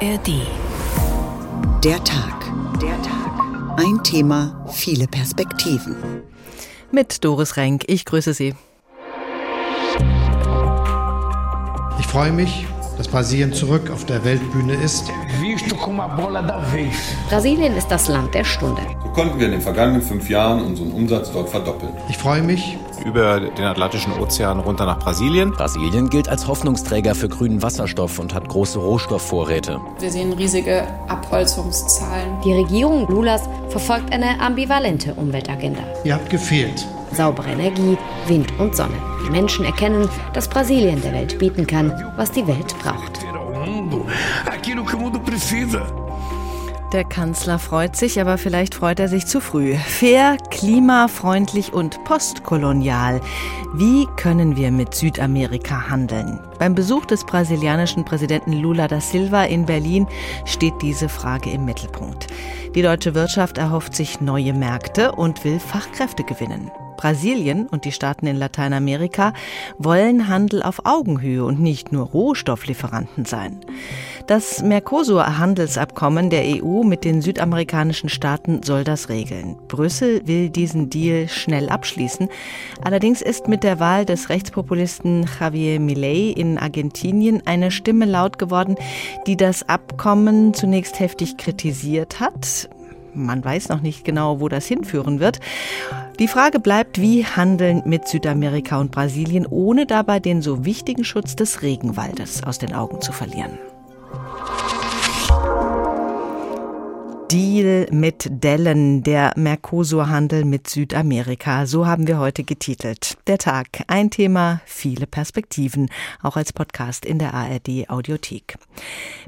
ARD. Der Tag. Der Tag. Ein Thema, viele Perspektiven. Mit Doris Renk. Ich grüße Sie. Ich freue mich, dass Brasilien zurück auf der Weltbühne ist. Brasilien ist das Land der Stunde. Konnten wir in den vergangenen fünf Jahren unseren Umsatz dort verdoppeln. Ich freue mich, über den Atlantischen Ozean runter nach Brasilien. Brasilien gilt als Hoffnungsträger für grünen Wasserstoff und hat große Rohstoffvorräte. Wir sehen riesige Abholzungszahlen. Die Regierung Lulas verfolgt eine ambivalente Umweltagenda. Ihr habt gefehlt. Saubere Energie, Wind und Sonne. Die Menschen erkennen, dass Brasilien der Welt bieten kann, was die Welt braucht. Der Kanzler freut sich, aber vielleicht freut er sich zu früh. Fair, klimafreundlich und postkolonial. Wie können wir mit Südamerika handeln? Beim Besuch des brasilianischen Präsidenten Lula da Silva in Berlin steht diese Frage im Mittelpunkt. Die deutsche Wirtschaft erhofft sich neue Märkte und will Fachkräfte gewinnen. Brasilien und die Staaten in Lateinamerika wollen Handel auf Augenhöhe und nicht nur Rohstofflieferanten sein. Das Mercosur-Handelsabkommen der EU mit den südamerikanischen Staaten soll das regeln. Brüssel will diesen Deal schnell abschließen. Allerdings ist mit der Wahl des Rechtspopulisten Javier Milei in Argentinien eine Stimme laut geworden, die das Abkommen zunächst heftig kritisiert hat. Man weiß noch nicht genau, wo das hinführen wird. Die Frage bleibt, wie handeln mit Südamerika und Brasilien, ohne dabei den so wichtigen Schutz des Regenwaldes aus den Augen zu verlieren. Deal mit Dellen, der Mercosur-Handel mit Südamerika. So haben wir heute getitelt. Der Tag, ein Thema, viele Perspektiven, auch als Podcast in der ARD Audiothek.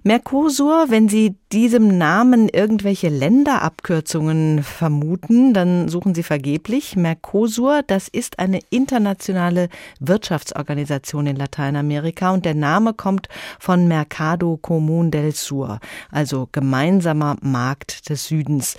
Mercosur, wenn Sie diesem Namen irgendwelche Länderabkürzungen vermuten, dann suchen Sie vergeblich. Mercosur, das ist eine internationale Wirtschaftsorganisation in Lateinamerika und der Name kommt von Mercado Común del Sur, also gemeinsamer Markt des Südens.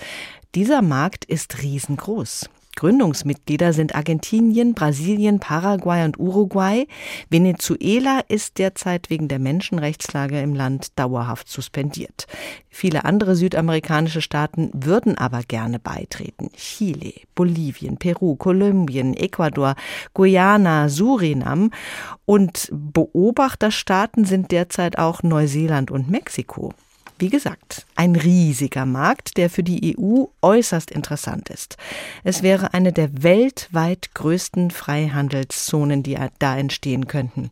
Dieser Markt ist riesengroß. Gründungsmitglieder sind Argentinien, Brasilien, Paraguay und Uruguay. Venezuela ist derzeit wegen der Menschenrechtslage im Land dauerhaft suspendiert. Viele andere südamerikanische Staaten würden aber gerne beitreten. Chile, Bolivien, Peru, Kolumbien, Ecuador, Guyana, Surinam und Beobachterstaaten sind derzeit auch Neuseeland und Mexiko. Wie gesagt, ein riesiger Markt, der für die EU äußerst interessant ist. Es wäre eine der weltweit größten Freihandelszonen, die da entstehen könnten.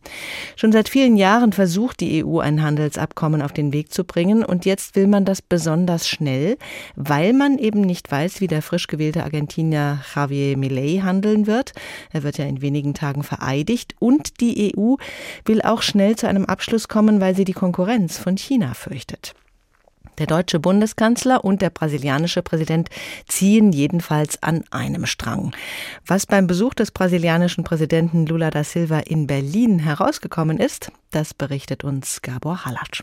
Schon seit vielen Jahren versucht die EU ein Handelsabkommen auf den Weg zu bringen und jetzt will man das besonders schnell, weil man eben nicht weiß, wie der frisch gewählte Argentinier Javier Milei handeln wird. Er wird ja in wenigen Tagen vereidigt und die EU will auch schnell zu einem Abschluss kommen, weil sie die Konkurrenz von China fürchtet. Der deutsche Bundeskanzler und der brasilianische Präsident ziehen jedenfalls an einem Strang. Was beim Besuch des brasilianischen Präsidenten Lula da Silva in Berlin herausgekommen ist, das berichtet uns Gabor Halatsch.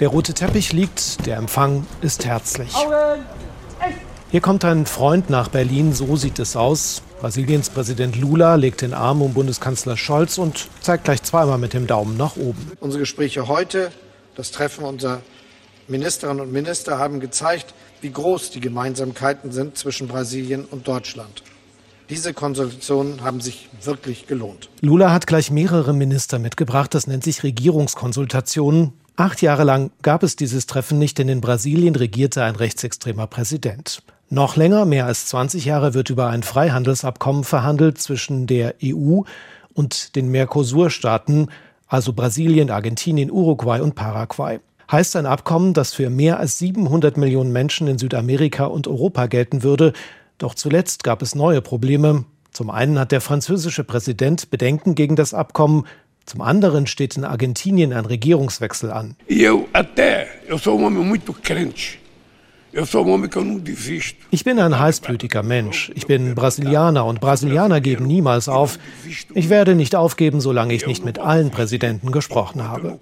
Der rote Teppich liegt, der Empfang ist herzlich. Hier kommt ein Freund nach Berlin, so sieht es aus. Brasiliens Präsident Lula legt den Arm um Bundeskanzler Scholz und zeigt gleich zweimal mit dem Daumen nach oben. Unsere Gespräche heute, das Treffen unserer Ministerinnen und Minister haben gezeigt, wie groß die Gemeinsamkeiten sind zwischen Brasilien und Deutschland. Diese Konsultationen haben sich wirklich gelohnt. Lula hat gleich mehrere Minister mitgebracht. Das nennt sich Regierungskonsultationen. Acht Jahre lang gab es dieses Treffen nicht, denn in Brasilien regierte ein rechtsextremer Präsident. Noch länger, mehr als 20 Jahre, wird über ein Freihandelsabkommen verhandelt zwischen der EU und den Mercosur-Staaten, also Brasilien, Argentinien, Uruguay und Paraguay. Heißt ein Abkommen, das für mehr als 700 Millionen Menschen in Südamerika und Europa gelten würde. Doch zuletzt gab es neue Probleme. Zum einen hat der französische Präsident Bedenken gegen das Abkommen, zum anderen steht in Argentinien ein Regierungswechsel an. Eu até, eu sou um homem muito crente. Ich bin ein heißblütiger Mensch. Ich bin Brasilianer und Brasilianer geben niemals auf. Ich werde nicht aufgeben, solange ich nicht mit allen Präsidenten gesprochen habe.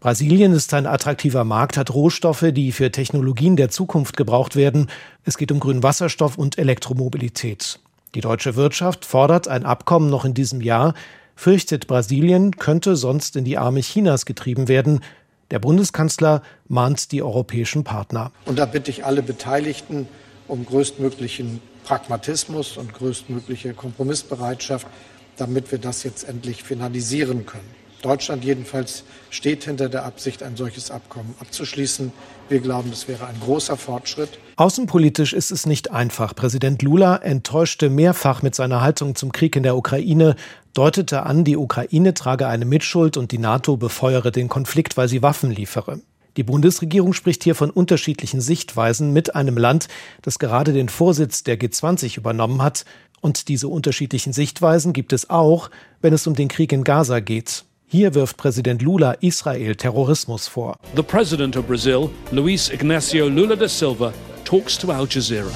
Brasilien ist ein attraktiver Markt, hat Rohstoffe, die für Technologien der Zukunft gebraucht werden. Es geht um grünen Wasserstoff und Elektromobilität. Die deutsche Wirtschaft fordert ein Abkommen noch in diesem Jahr, fürchtet Brasilien könnte sonst in die Arme Chinas getrieben werden. Der Bundeskanzler mahnt die europäischen Partner. Und da bitte ich alle Beteiligten um größtmöglichen Pragmatismus und größtmögliche Kompromissbereitschaft, damit wir das jetzt endlich finalisieren können. Deutschland jedenfalls steht hinter der Absicht, ein solches Abkommen abzuschließen. Wir glauben, das wäre ein großer Fortschritt. Außenpolitisch ist es nicht einfach. Präsident Lula enttäuschte mehrfach mit seiner Haltung zum Krieg in der Ukraine, deutete an, die Ukraine trage eine Mitschuld und die NATO befeuere den Konflikt, weil sie Waffen liefere. Die Bundesregierung spricht hier von unterschiedlichen Sichtweisen mit einem Land, das gerade den Vorsitz der G20 übernommen hat. Und diese unterschiedlichen Sichtweisen gibt es auch, wenn es um den Krieg in Gaza geht. Hier wirft Präsident Lula Israel Terrorismus vor. The President of Brazil, Luis Ignacio Lula da Silva, talks to Al Jazeera.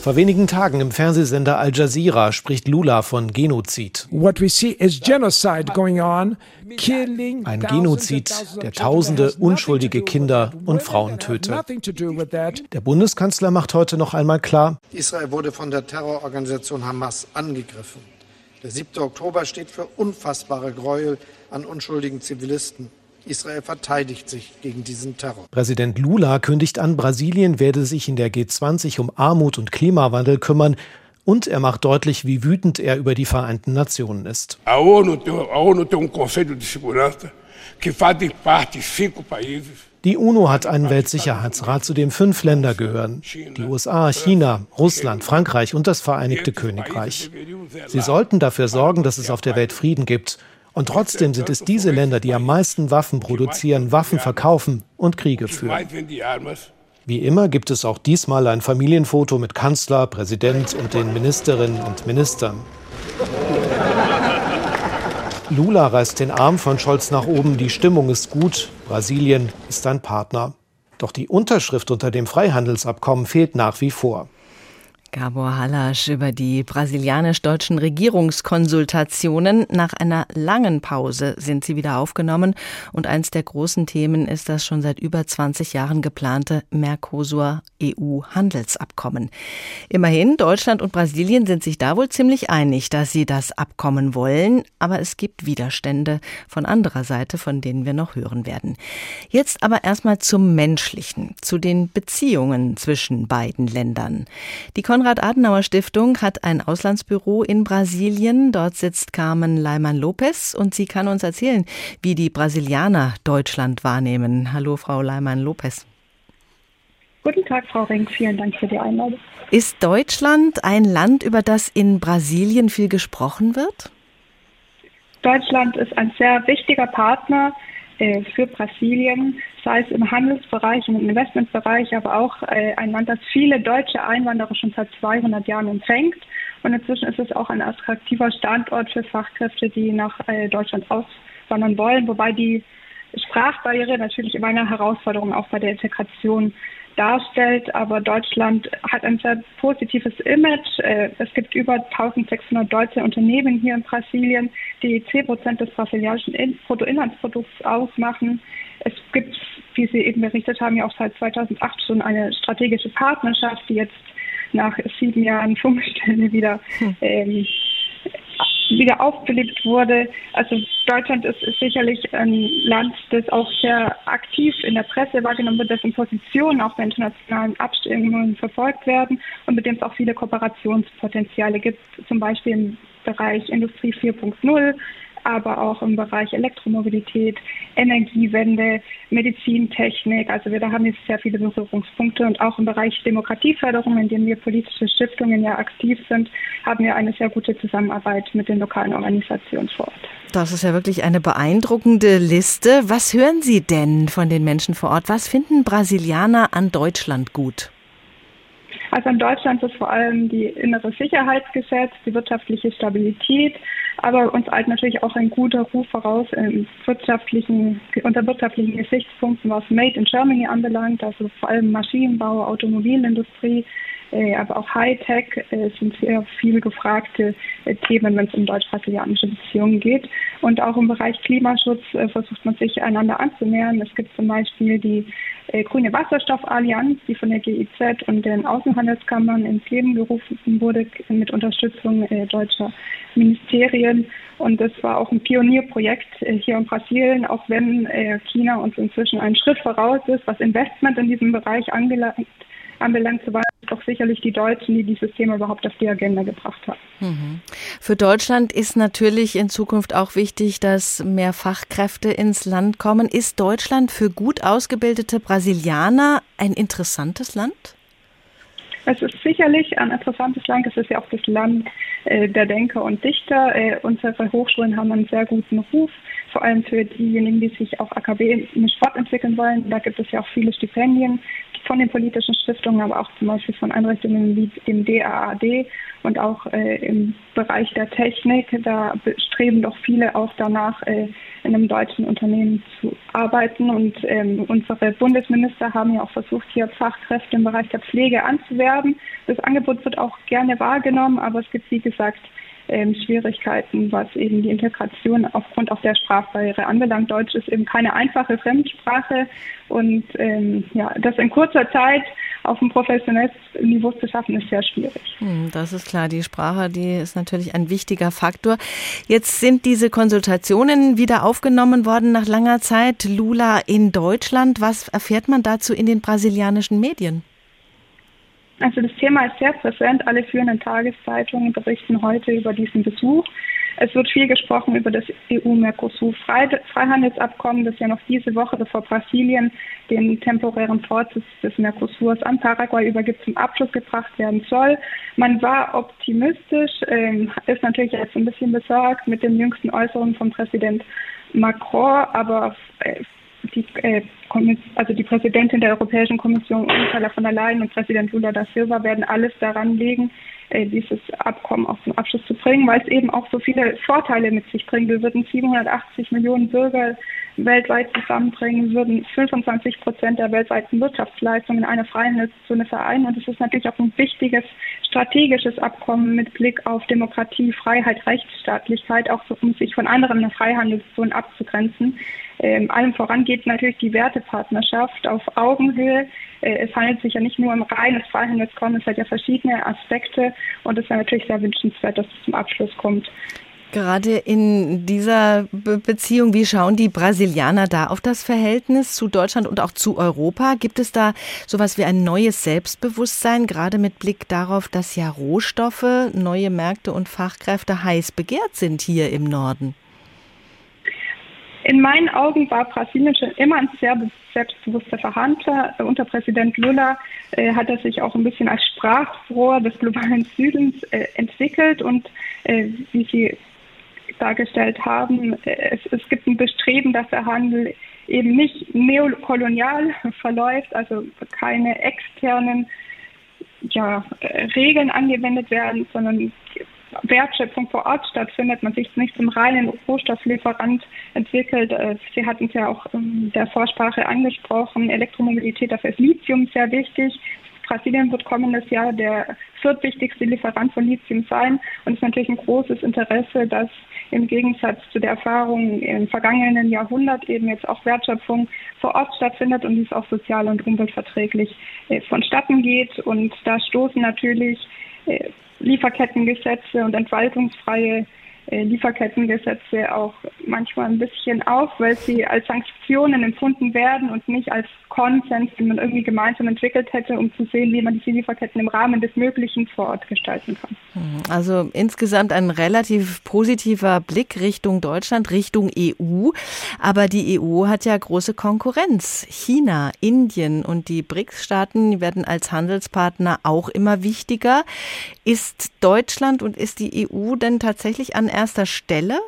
Vor wenigen Tagen im Fernsehsender Al Jazeera spricht Lula von Genozid. Ein Genozid, der tausende unschuldige Kinder und Frauen tötet. Der Bundeskanzler macht heute noch einmal klar, Israel wurde von der Terrororganisation Hamas angegriffen. Der 7. Oktober steht für unfassbare Gräuel an unschuldigen Zivilisten. Israel verteidigt sich gegen diesen Terror. Präsident Lula kündigt an, Brasilien werde sich in der G20 um Armut und Klimawandel kümmern. Und er macht deutlich, wie wütend er über die Vereinten Nationen ist. A ONU, a ONU tem um Conselho de Segurança que fazem parte cinco países. Die UNO hat einen Weltsicherheitsrat, zu dem fünf Länder gehören. Die USA, China, Russland, Frankreich und das Vereinigte Königreich. Sie sollten dafür sorgen, dass es auf der Welt Frieden gibt. Und trotzdem sind es diese Länder, die am meisten Waffen produzieren, Waffen verkaufen und Kriege führen. Wie immer gibt es auch diesmal ein Familienfoto mit Kanzler, Präsident und den Ministerinnen und Ministern. Lula reißt den Arm von Scholz nach oben, die Stimmung ist gut, Brasilien ist ein Partner. Doch die Unterschrift unter dem Freihandelsabkommen fehlt nach wie vor. Gabor Hallasch über die brasilianisch-deutschen Regierungskonsultationen. Nach einer langen Pause sind sie wieder aufgenommen und eins der großen Themen ist das schon seit über 20 Jahren geplante Mercosur-EU-Handelsabkommen. Immerhin, Deutschland und Brasilien sind sich da wohl ziemlich einig, dass sie das Abkommen wollen, aber es gibt Widerstände von anderer Seite, von denen wir noch hören werden. Jetzt aber erstmal zum Menschlichen, zu den Beziehungen zwischen beiden Ländern. Die Konrad-Adenauer-Stiftung hat ein Auslandsbüro in Brasilien. Dort sitzt Carmen Leimann-Lopez und sie kann uns erzählen, wie die Brasilianer Deutschland wahrnehmen. Hallo, Frau Leimann-Lopez. Guten Tag, Frau Rink. Vielen Dank für die Einladung. Ist Deutschland ein Land, über das in Brasilien viel gesprochen wird? Deutschland ist ein sehr wichtiger Partner äh, für Brasilien, sei es im Handelsbereich, im Investmentbereich, aber auch äh, ein Land, das viele deutsche Einwanderer schon seit 200 Jahren empfängt. Und inzwischen ist es auch ein attraktiver Standort für Fachkräfte, die nach äh, Deutschland auswandern wollen, wobei die Sprachbarriere natürlich immer eine Herausforderung auch bei der Integration darstellt. Aber Deutschland hat ein sehr positives Image. Äh, es gibt über 1600 deutsche Unternehmen hier in Brasilien, die 10 Prozent des brasilianischen Bruttoinlandsprodukts ausmachen. Es gibt, wie Sie eben berichtet haben, ja auch seit 2008 schon eine strategische Partnerschaft, die jetzt nach sieben Jahren Funkstelle wieder hm. ähm, wieder aufgelebt wurde. Also Deutschland ist, ist, sicherlich ein Land, das auch sehr aktiv in der Presse wahrgenommen wird, dessen Positionen auch bei internationalen Abstimmungen verfolgt werden und mit dem es auch viele Kooperationspotenziale gibt, zum Beispiel im Bereich Industrie 4.0, aber auch im Bereich Elektromobilität, Energiewende, Medizintechnik. Also wir da haben jetzt sehr viele Berührungspunkte und auch im Bereich Demokratieförderung, in dem wir politische Stiftungen ja aktiv sind, haben wir eine sehr gute Zusammenarbeit mit den lokalen Organisationen vor Ort. Das ist ja wirklich eine beeindruckende Liste. Was hören Sie denn von den Menschen vor Ort? Was finden Brasilianer an Deutschland gut? Also in Deutschland ist vor allem die innere Sicherheitsgesetz, die wirtschaftliche Stabilität, aber uns eilt natürlich auch ein guter Ruf voraus wirtschaftlichen, unter wirtschaftlichen Gesichtspunkten, was Made in Germany anbelangt, also vor allem Maschinenbau, Automobilindustrie. äh, aber auch Hightech äh, sind sehr viel gefragte äh, Themen, wenn es um deutsch-brasilianische Beziehungen geht. Und auch im Bereich Klimaschutz versucht man sich einander anzunähern. Es gibt zum Beispiel die äh, Grüne Wasserstoffallianz, die von der GIZ und den Außenhandelskammern ins Leben gerufen wurde mit Unterstützung äh, deutscher Ministerien. Und das war auch ein Pionierprojekt hier in Brasilien, auch wenn China uns inzwischen einen Schritt voraus ist, was Investment in diesem Bereich angelangt anbelangt, so es doch sicherlich die Deutschen, die dieses Thema überhaupt auf die Agenda gebracht haben. Mhm. Für Deutschland ist natürlich in Zukunft auch wichtig, dass mehr Fachkräfte ins Land kommen. Ist Deutschland für gut ausgebildete Brasilianer ein interessantes Land? Es ist sicherlich ein interessantes Land. Es ist ja auch das Land äh, der Denker und Dichter. Äh, unsere Hochschulen haben einen sehr guten Ruf, vor allem für diejenigen, die sich auch akademisch fortentwickeln wollen. Da gibt es ja auch viele Stipendien von den politischen Stiftungen, aber auch zum Beispiel von Einrichtungen wie dem DAAD und auch äh, im Bereich der Technik. Da streben doch viele auch danach, äh, in einem deutschen Unternehmen zu arbeiten. Und ähm, unsere Bundesminister haben ja auch versucht, hier Fachkräfte im Bereich der Pflege anzuwerben. Das Angebot wird auch gerne wahrgenommen, aber es gibt, wie gesagt, ähm, Schwierigkeiten, was eben die Integration aufgrund auch der Sprachbarriere anbelangt. Deutsch ist eben keine einfache Fremdsprache und ähm, ja, das in kurzer Zeit auf ein professionelles Niveau zu schaffen, ist sehr schwierig. Hm, das ist klar. Die Sprache, die ist natürlich ein wichtiger Faktor. Jetzt sind diese Konsultationen wieder aufgenommen worden nach langer Zeit. Lula in Deutschland. Was erfährt man dazu in den brasilianischen Medien? Also das Thema ist sehr präsent. Alle führenden Tageszeitungen berichten heute über diesen Besuch. Es wird viel gesprochen über das EU-Mercosur-Freihandelsabkommen, das ja noch diese Woche, bevor Brasilien den temporären Vorsitz des Mercosurs an Paraguay übergibt, zum Abschluss gebracht werden soll. Man war optimistisch, äh, ist natürlich jetzt ein bisschen besorgt mit den jüngsten Äußerungen von Präsident Macron, aber äh, die, äh, also die Präsidentin der Europäischen Kommission Ursula von der Leyen und Präsident Lula da Silva werden alles daran legen, äh, dieses Abkommen auch zum Abschluss zu bringen, weil es eben auch so viele Vorteile mit sich bringt. Wir würden 780 Millionen Bürger weltweit zusammenbringen, würden 25 Prozent der weltweiten Wirtschaftsleistungen in eine Freihandelszone vereinen. Und es ist natürlich auch ein wichtiges strategisches Abkommen mit Blick auf Demokratie, Freiheit, Rechtsstaatlichkeit, auch um sich von anderen Freihandelszonen abzugrenzen. Ähm, allem voran geht natürlich die Wertepartnerschaft auf Augenhöhe. Äh, es handelt sich ja nicht nur um reines Freihandelskommen, es hat ja verschiedene Aspekte und es wäre natürlich sehr wünschenswert, dass es zum Abschluss kommt. Gerade in dieser Beziehung, wie schauen die Brasilianer da auf das Verhältnis zu Deutschland und auch zu Europa? Gibt es da sowas wie ein neues Selbstbewusstsein, gerade mit Blick darauf, dass ja Rohstoffe, neue Märkte und Fachkräfte heiß begehrt sind hier im Norden? In meinen Augen war Brasilien schon immer ein sehr selbstbewusster Verhandler. Unter Präsident Lula äh, hat er sich auch ein bisschen als Sprachrohr des globalen Südens äh, entwickelt und äh, wie Sie dargestellt haben, äh, es, es gibt ein Bestreben, dass der Handel eben nicht neokolonial verläuft, also keine externen ja, äh, Regeln angewendet werden, sondern Wertschöpfung vor Ort stattfindet, man sich nicht zum reinen Rohstofflieferant entwickelt. Äh, Sie hatten es ja auch in der Vorsprache angesprochen, Elektromobilität, dafür ist Lithium sehr wichtig. Brasilien wird kommendes Jahr der viertwichtigste Lieferant von Lithium sein und es ist natürlich ein großes Interesse, dass im Gegensatz zu der Erfahrung im vergangenen Jahrhundert eben jetzt auch Wertschöpfung vor Ort stattfindet und dies auch sozial und umweltverträglich äh, vonstatten geht. Und da stoßen natürlich äh, Lieferkettengesetze und entwaltungsfreie Lieferkettengesetze auch manchmal ein bisschen auf, weil sie als Sanktionen empfunden werden und nicht als Konsens, den man irgendwie gemeinsam entwickelt hätte, um zu sehen, wie man diese Lieferketten im Rahmen des Möglichen vor Ort gestalten kann. Hm, also insgesamt ein relativ positiver Blick Richtung Deutschland, Richtung EU. Aber die EU hat ja große Konkurrenz. China, Indien und die BRICS-Staaten werden als Handelspartner auch immer wichtiger. Ist Deutschland und ist die EU denn tatsächlich an erster Stelle?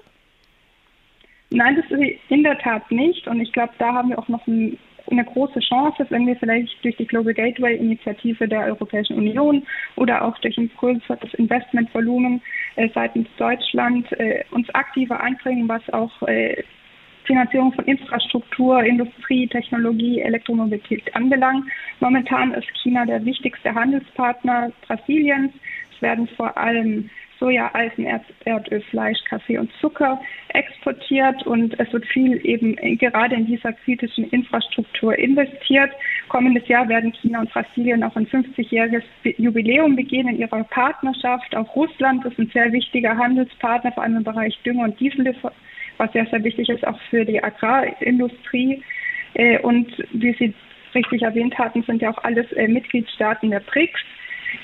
Nein, das ist in der Tat nicht. Und ich glaube, da haben wir auch noch ein, eine große Chance, wenn wir vielleicht durch die Global Gateway-Initiative der Europäischen Union oder auch durch ein größeres Investmentvolumen äh, seitens Deutschland äh, uns aktiver einbringen, was auch äh, Finanzierung von Infrastruktur, Industrie, Technologie, Elektromobilität anbelangt. Momentan ist China der wichtigste Handelspartner Brasiliens. Es werden vor allem Soja, Eisenerz, Erdöl, Fleisch, Kaffee und Zucker exportiert und es wird viel eben gerade in dieser kritischen Infrastruktur investiert. Kommendes Jahr werden China und Brasilien auch ein 50-jähriges Jubiläum begehen in ihrer Partnerschaft. Auch Russland ist ein sehr wichtiger Handelspartner, vor allem im Bereich Dünger und Diesel, was sehr, sehr wichtig ist auch für die Agrarindustrie. Äh, und wie Sie richtig erwähnt hatten, sind ja auch alles äh, Mitgliedstaaten der BRICS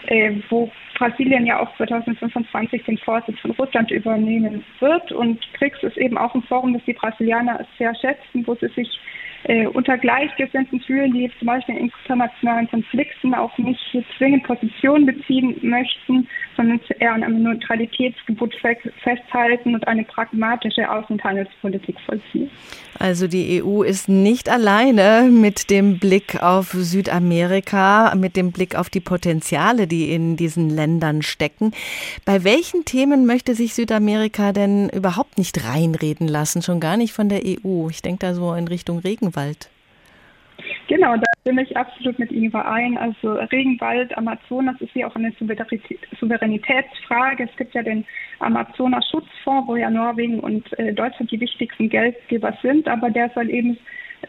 äh, wo Brasilien ja auch 2025 den Vorsitz von Russland übernehmen wird. Und BRICS ist eben auch ein Forum, das die Brasilianer sehr schätzen, wo sie sich äh, unter Gleichgesinnten fühlen, die zum Beispiel in internationalen Konflikten auch nicht zwingend Position beziehen möchten, sondern eher an einem Neutralitätsgebot festhalten und eine pragmatische Außen- und Handelspolitik vollziehen. Also die EU ist nicht alleine mit dem Blick auf Südamerika, mit dem Blick auf die Potenziale, die in diesen Ländern stecken. Bei welchen Themen möchte sich Südamerika denn überhaupt nicht reinreden lassen, schon gar nicht von der EU? Ich denke da so in Richtung Regenwald. Genau, da stimme ich absolut mit Ihnen überein. Also Regenwald, Amazonas ist hier auch eine Souveränitätsfrage. Es gibt ja den Amazonas-Schutzfonds, wo ja Norwegen und äh, Deutschland die wichtigsten Geldgeber sind, aber der soll eben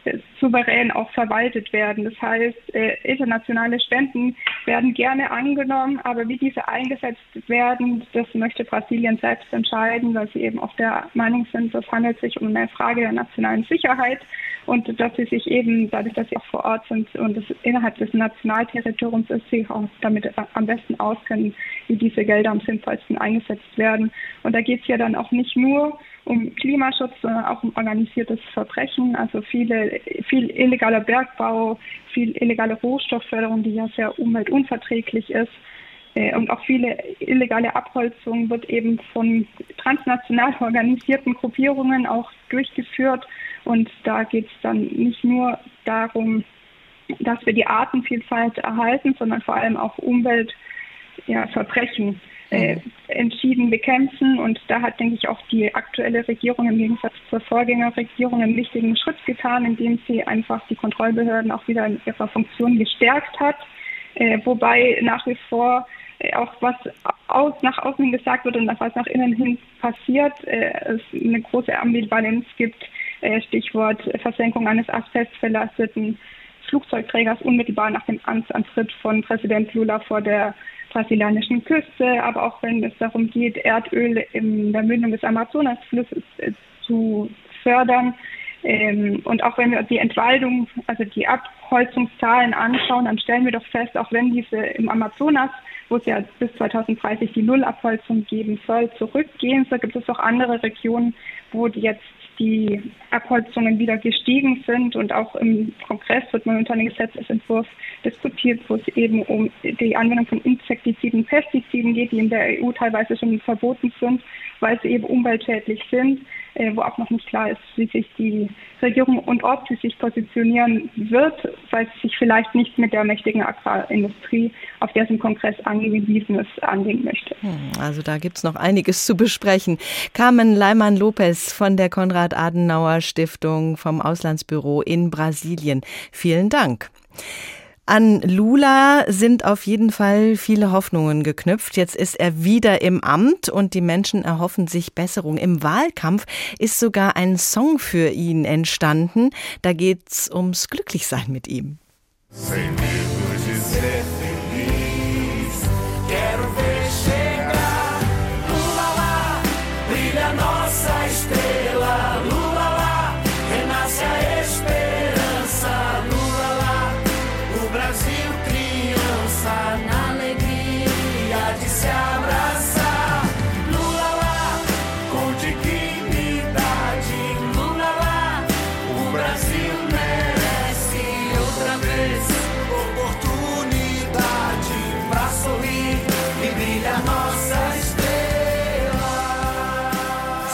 äh, souverän auch verwaltet werden. Das heißt, äh, internationale Spenden werden gerne angenommen, aber wie diese eingesetzt werden, das möchte Brasilien selbst entscheiden, weil sie eben auch der Meinung sind, das handelt sich um eine Frage der nationalen Sicherheit und dass sie sich eben, dadurch, dass sie auch vor Ort sind und es innerhalb des Nationalterritoriums ist, sich auch damit am besten auskennen, wie diese Gelder am sinnvollsten eingesetzt werden. Und da geht es ja dann auch nicht nur um Klimaschutz, sondern auch um organisiertes Verbrechen, also viele, viel illegaler Bergbau, viel illegale Rohstoffförderung, die ja sehr umweltunverträglich ist. Äh, und auch viele illegale Abholzung wird eben von transnational organisierten Gruppierungen auch durchgeführt. Und da geht es dann nicht nur darum, dass wir die Artenvielfalt erhalten, sondern vor allem auch Umweltverbrechen ja, äh, entschieden bekämpfen. Und da hat, denke ich, auch die aktuelle Regierung im Gegensatz zur Vorgängerregierung einen wichtigen Schritt getan, indem sie einfach die Kontrollbehörden auch wieder in ihrer Funktion gestärkt hat. Äh, wobei nach wie vor auch was aus, nach außen gesagt wird und was nach innen hin passiert, äh, es eine große Ambivalenz gibt äh, Stichwort Versenkung eines asbestverlasteten Flugzeugträgers unmittelbar nach dem Amtsantritt von Präsident Lula vor der brasilianischen Küste, aber auch wenn es darum geht, Erdöl in der Mündung des Amazonasflusses äh, zu fördern. Ähm, und auch wenn wir die Entwaldung, also die Abholzungszahlen anschauen, dann stellen wir doch fest, auch wenn diese im Amazonas, wo es ja bis 2030 die Nullabholzung geben soll, zurückgehen, so gibt es auch andere Regionen, wo jetzt die Abholzungen wieder gestiegen sind. Und auch im Kongress wird momentan ein Gesetzesentwurf diskutiert, wo es eben um die Anwendung von Insektiziden, Pestiziden geht, die in der EU teilweise schon verboten sind, weil sie eben umweltschädlich sind, äh, wo auch noch nicht klar ist, wie sich die Regierung und ob sie sich positionieren wird, weil sie sich vielleicht nicht mit der mächtigen Agrarindustrie, auf der es im Kongress angewiesen ist, anlegen möchte. Hm, also da gibt es noch einiges zu besprechen. Carmen Leimann-Lopez von der Konrad-Adenauer-Stiftung vom Auslandsbüro in Brasilien. Vielen Dank. An Lula sind auf jeden Fall viele Hoffnungen geknüpft. Jetzt ist er wieder im Amt und die Menschen erhoffen sich Besserung. Im Wahlkampf ist sogar ein Song für ihn entstanden. Da geht's ums Glücklichsein mit ihm.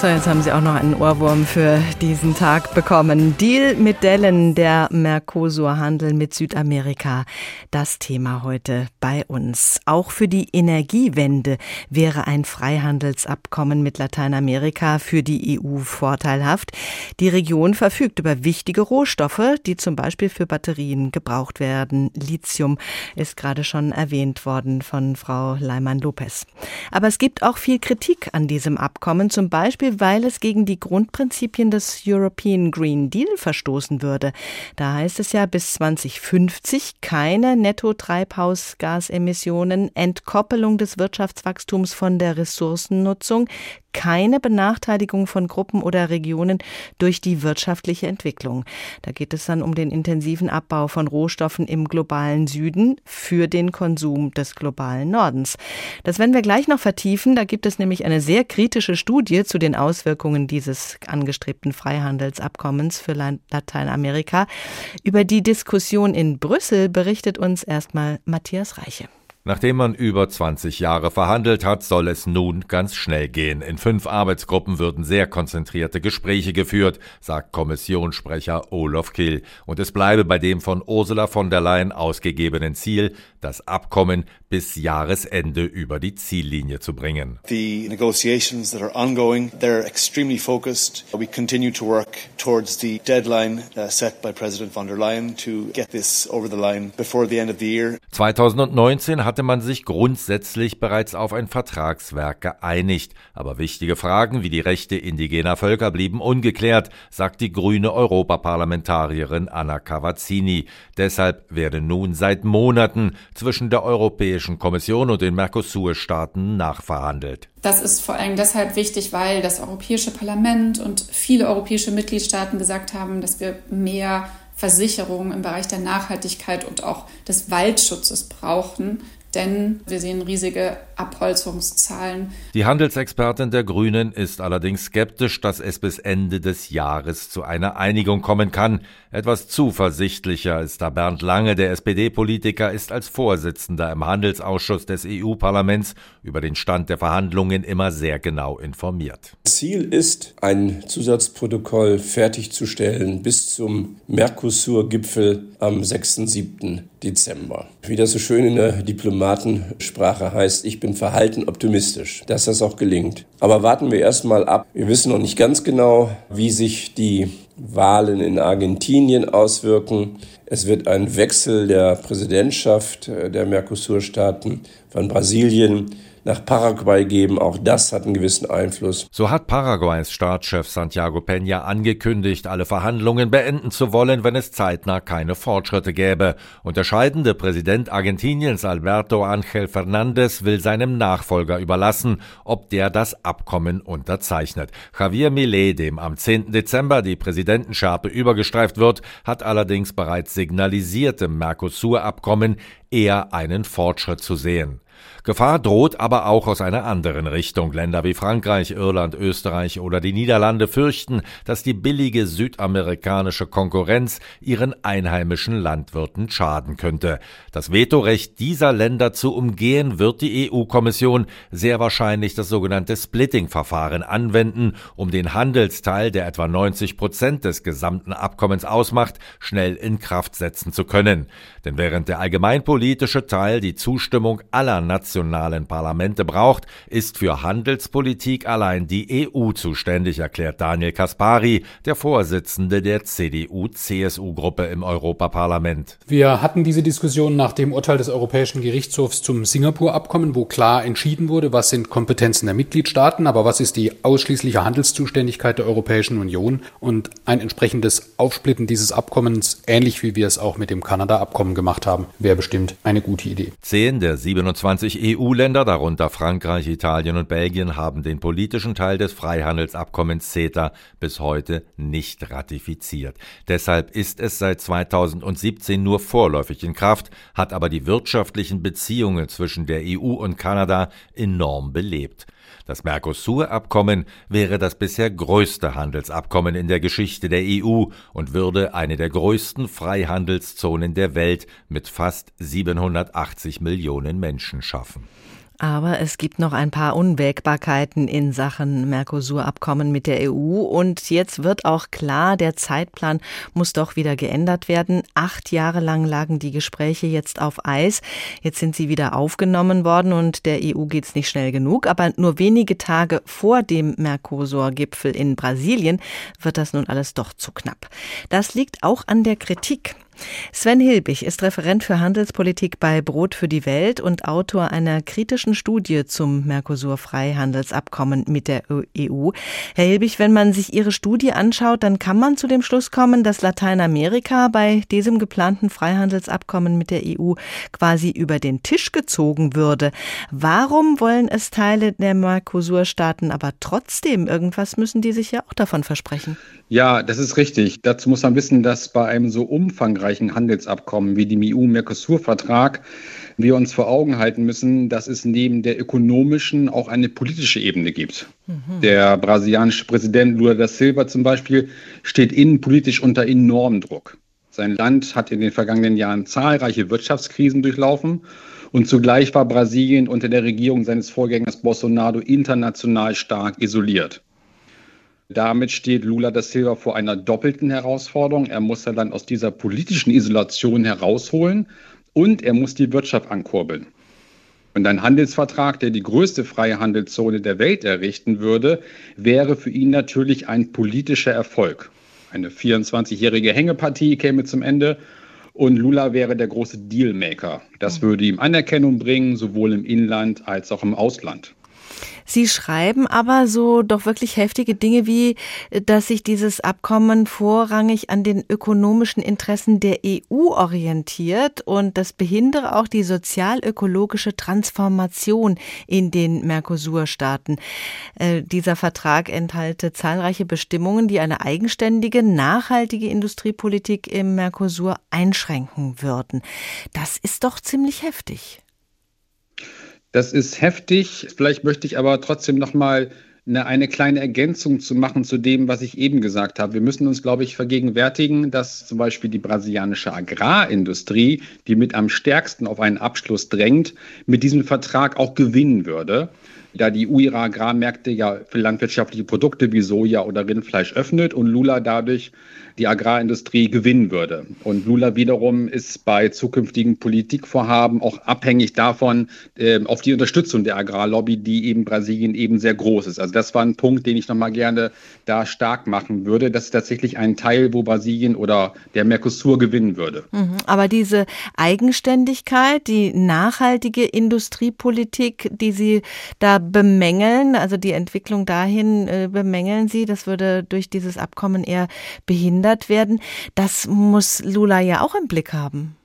So, jetzt haben Sie auch noch einen Ohrwurm für diesen Tag bekommen. Deal mit Dellen, der Mercosur-Handel mit Südamerika. Das Thema heute bei uns. Auch für die Energiewende wäre ein Freihandelsabkommen mit Lateinamerika für die EU vorteilhaft. Die Region verfügt über wichtige Rohstoffe, die zum Beispiel für Batterien gebraucht werden. Lithium ist gerade schon erwähnt worden von Frau Leimann-Lopez. Aber es gibt auch viel Kritik an diesem Abkommen, zum Beispiel weil es gegen die Grundprinzipien des European Green Deal verstoßen würde. Da heißt es ja bis 2050 keine Netto-Treibhausgasemissionen, Entkoppelung des Wirtschaftswachstums von der Ressourcennutzung, keine Benachteiligung von Gruppen oder Regionen durch die wirtschaftliche Entwicklung. Da geht es dann um den intensiven Abbau von Rohstoffen im globalen Süden für den Konsum des globalen Nordens. Das werden wir gleich noch vertiefen. Da gibt es nämlich eine sehr kritische Studie zu den Auswirkungen dieses angestrebten Freihandelsabkommens für Lateinamerika. Über die Diskussion in Brüssel berichtet uns erstmal Matthias Reiche. Nachdem man über 20 Jahre verhandelt hat, soll es nun ganz schnell gehen. In fünf Arbeitsgruppen würden sehr konzentrierte Gespräche geführt, sagt Kommissionssprecher Olaf Kill. Und es bleibe bei dem von Ursula von der Leyen ausgegebenen Ziel, das Abkommen bis Jahresende über die Ziellinie zu bringen. The negotiations that are ongoing, they're extremely focused. We continue to work towards the deadline uh, set by President von der Leyen to get this over the line before the end of the year. 2019 hatte man sich grundsätzlich bereits auf ein Vertragswerk geeinigt, aber wichtige Fragen wie die Rechte indigener Völker blieben ungeklärt, sagt die grüne Europaparlamentarierin Anna Cavazzini. Deshalb werde nun seit Monaten zwischen der Europäischen Kommission und den Mercosur-Staaten nachverhandelt. Das ist vor allem deshalb wichtig, weil das Europäische Parlament und viele europäische Mitgliedstaaten gesagt haben, dass wir mehr Versicherungen im Bereich der Nachhaltigkeit und auch des Waldschutzes brauchen denn wir sehen riesige Abholzungszahlen. Die Handelsexpertin der Grünen ist allerdings skeptisch, dass es bis Ende des Jahres zu einer Einigung kommen kann. Etwas zuversichtlicher ist da Bernd Lange, der SPD-Politiker, ist als Vorsitzender im Handelsausschuss des EU-Parlaments über den Stand der Verhandlungen immer sehr genau informiert. Ziel ist, ein Zusatzprotokoll fertigzustellen bis zum Mercosur-Gipfel am 6. 7. Dezember. Wie das so schön in der Diplomatensprache heißt, ich bin verhalten optimistisch, dass das auch gelingt. Aber warten wir erstmal ab. Wir wissen noch nicht ganz genau, wie sich die Wahlen in Argentinien auswirken. Es wird ein Wechsel der Präsidentschaft der Mercosur-Staaten von Brasilien nach Paraguay geben. Auch das hat einen gewissen Einfluss. So hat Paraguays Staatschef Santiago Peña angekündigt, alle Verhandlungen beenden zu wollen, wenn es zeitnah keine Fortschritte gäbe. Und der scheidende Präsident Argentiniens Alberto Ángel Fernández will seinem Nachfolger überlassen, ob der das Abkommen unterzeichnet. Javier Millet, dem am 10. Dezember die Präsidentenschärpe übergestreift wird, hat allerdings bereits signalisiert, im Mercosur-Abkommen eher einen Fortschritt zu sehen. Gefahr droht aber auch aus einer anderen Richtung. Länder wie Frankreich, Irland, Österreich oder die Niederlande fürchten, dass die billige südamerikanische Konkurrenz ihren einheimischen Landwirten schaden könnte. Das Vetorecht dieser Länder zu umgehen, wird die EU-Kommission sehr wahrscheinlich das sogenannte Splitting-Verfahren anwenden, um den Handelsteil, der etwa 90 Prozent des gesamten Abkommens ausmacht, schnell in Kraft setzen zu können. Denn während der allgemeinpolitische Teil die Zustimmung aller nationalen Parlamente braucht, ist für Handelspolitik allein die EU zuständig, erklärt Daniel Kaspari, der Vorsitzende der CDU-CSU-Gruppe im Europaparlament. Wir hatten diese Diskussion nach dem Urteil des Europäischen Gerichtshofs zum Singapur-Abkommen, wo klar entschieden wurde, was sind Kompetenzen der Mitgliedstaaten, aber was ist die ausschließliche Handelszuständigkeit der Europäischen Union und ein entsprechendes Aufsplitten dieses Abkommens, ähnlich wie wir es auch mit dem Kanada-Abkommen gemacht haben, wäre bestimmt eine gute Idee. Zehn der 27 20 EU-Länder, darunter Frankreich, Italien und Belgien, haben den politischen Teil des Freihandelsabkommens CETA bis heute nicht ratifiziert. Deshalb ist es seit 2017 nur vorläufig in Kraft, hat aber die wirtschaftlichen Beziehungen zwischen der EU und Kanada enorm belebt. Das Mercosur-Abkommen wäre das bisher größte Handelsabkommen in der Geschichte der EU und würde eine der größten Freihandelszonen der Welt mit fast 780 Millionen Menschen schaffen. Aber es gibt noch ein paar Unwägbarkeiten in Sachen Mercosur-Abkommen mit der EU. Und jetzt wird auch klar, der Zeitplan muss doch wieder geändert werden. Acht Jahre lang lagen die Gespräche jetzt auf Eis. Jetzt sind sie wieder aufgenommen worden und der EU geht es nicht schnell genug. Aber nur wenige Tage vor dem Mercosur-Gipfel in Brasilien wird das nun alles doch zu knapp. Das liegt auch an der Kritik. Sven Hilbig ist Referent für Handelspolitik bei Brot für die Welt und Autor einer kritischen Studie zum Mercosur-Freihandelsabkommen mit der EU. Herr Hilbig, wenn man sich Ihre Studie anschaut, dann kann man zu dem Schluss kommen, dass Lateinamerika bei diesem geplanten Freihandelsabkommen mit der EU quasi über den Tisch gezogen würde. Warum wollen es Teile der Mercosur-Staaten aber trotzdem? Irgendwas müssen die sich ja auch davon versprechen. Ja, das ist richtig. Dazu muss man wissen, dass bei einem so umfangreichen Handelsabkommen wie dem EU-Mercosur-Vertrag wir uns vor Augen halten müssen, dass es neben der ökonomischen auch eine politische Ebene gibt. Mhm. Der brasilianische Präsident Lula da Silva zum Beispiel steht innenpolitisch unter enormem Druck. Sein Land hat in den vergangenen Jahren zahlreiche Wirtschaftskrisen durchlaufen und zugleich war Brasilien unter der Regierung seines Vorgängers Bolsonaro international stark isoliert. Damit steht Lula da Silva vor einer doppelten Herausforderung. Er muss dann aus dieser politischen Isolation herausholen und er muss die Wirtschaft ankurbeln. Und ein Handelsvertrag, der die größte freie Handelszone der Welt errichten würde, wäre für ihn natürlich ein politischer Erfolg. Eine 24-jährige Hängepartie käme zum Ende und Lula wäre der große Dealmaker. Das würde ihm Anerkennung bringen, sowohl im Inland als auch im Ausland. Sie schreiben aber so doch wirklich heftige Dinge wie, dass sich dieses Abkommen vorrangig an den ökonomischen Interessen der EU orientiert und das behindere auch die sozial-ökologische Transformation in den Mercosur-Staaten. Äh, dieser Vertrag enthalte zahlreiche Bestimmungen, die eine eigenständige, nachhaltige Industriepolitik im Mercosur einschränken würden. Das ist doch ziemlich heftig. Das ist heftig. Vielleicht möchte ich aber trotzdem noch mal eine, eine kleine Ergänzung zu machen zu dem, was ich eben gesagt habe. Wir müssen uns, glaube ich, vergegenwärtigen, dass zum Beispiel die brasilianische Agrarindustrie, die mit am stärksten auf einen Abschluss drängt, mit diesem Vertrag auch gewinnen würde da die EU ihre Agrarmärkte ja für landwirtschaftliche Produkte wie Soja oder Rindfleisch öffnet und Lula dadurch die Agrarindustrie gewinnen würde. Und Lula wiederum ist bei zukünftigen Politikvorhaben auch abhängig davon, äh, auf die Unterstützung der Agrarlobby, die eben Brasilien eben sehr groß ist. Also das war ein Punkt, den ich nochmal gerne da stark machen würde. Das ist tatsächlich ein Teil, wo Brasilien oder der Mercosur gewinnen würde. Mhm. Aber diese Eigenständigkeit, die nachhaltige Industriepolitik, die Sie da bemängeln, also die Entwicklung dahin äh, bemängeln Sie, das würde durch dieses Abkommen eher behindert werden. Das muss Lula ja auch im Blick haben.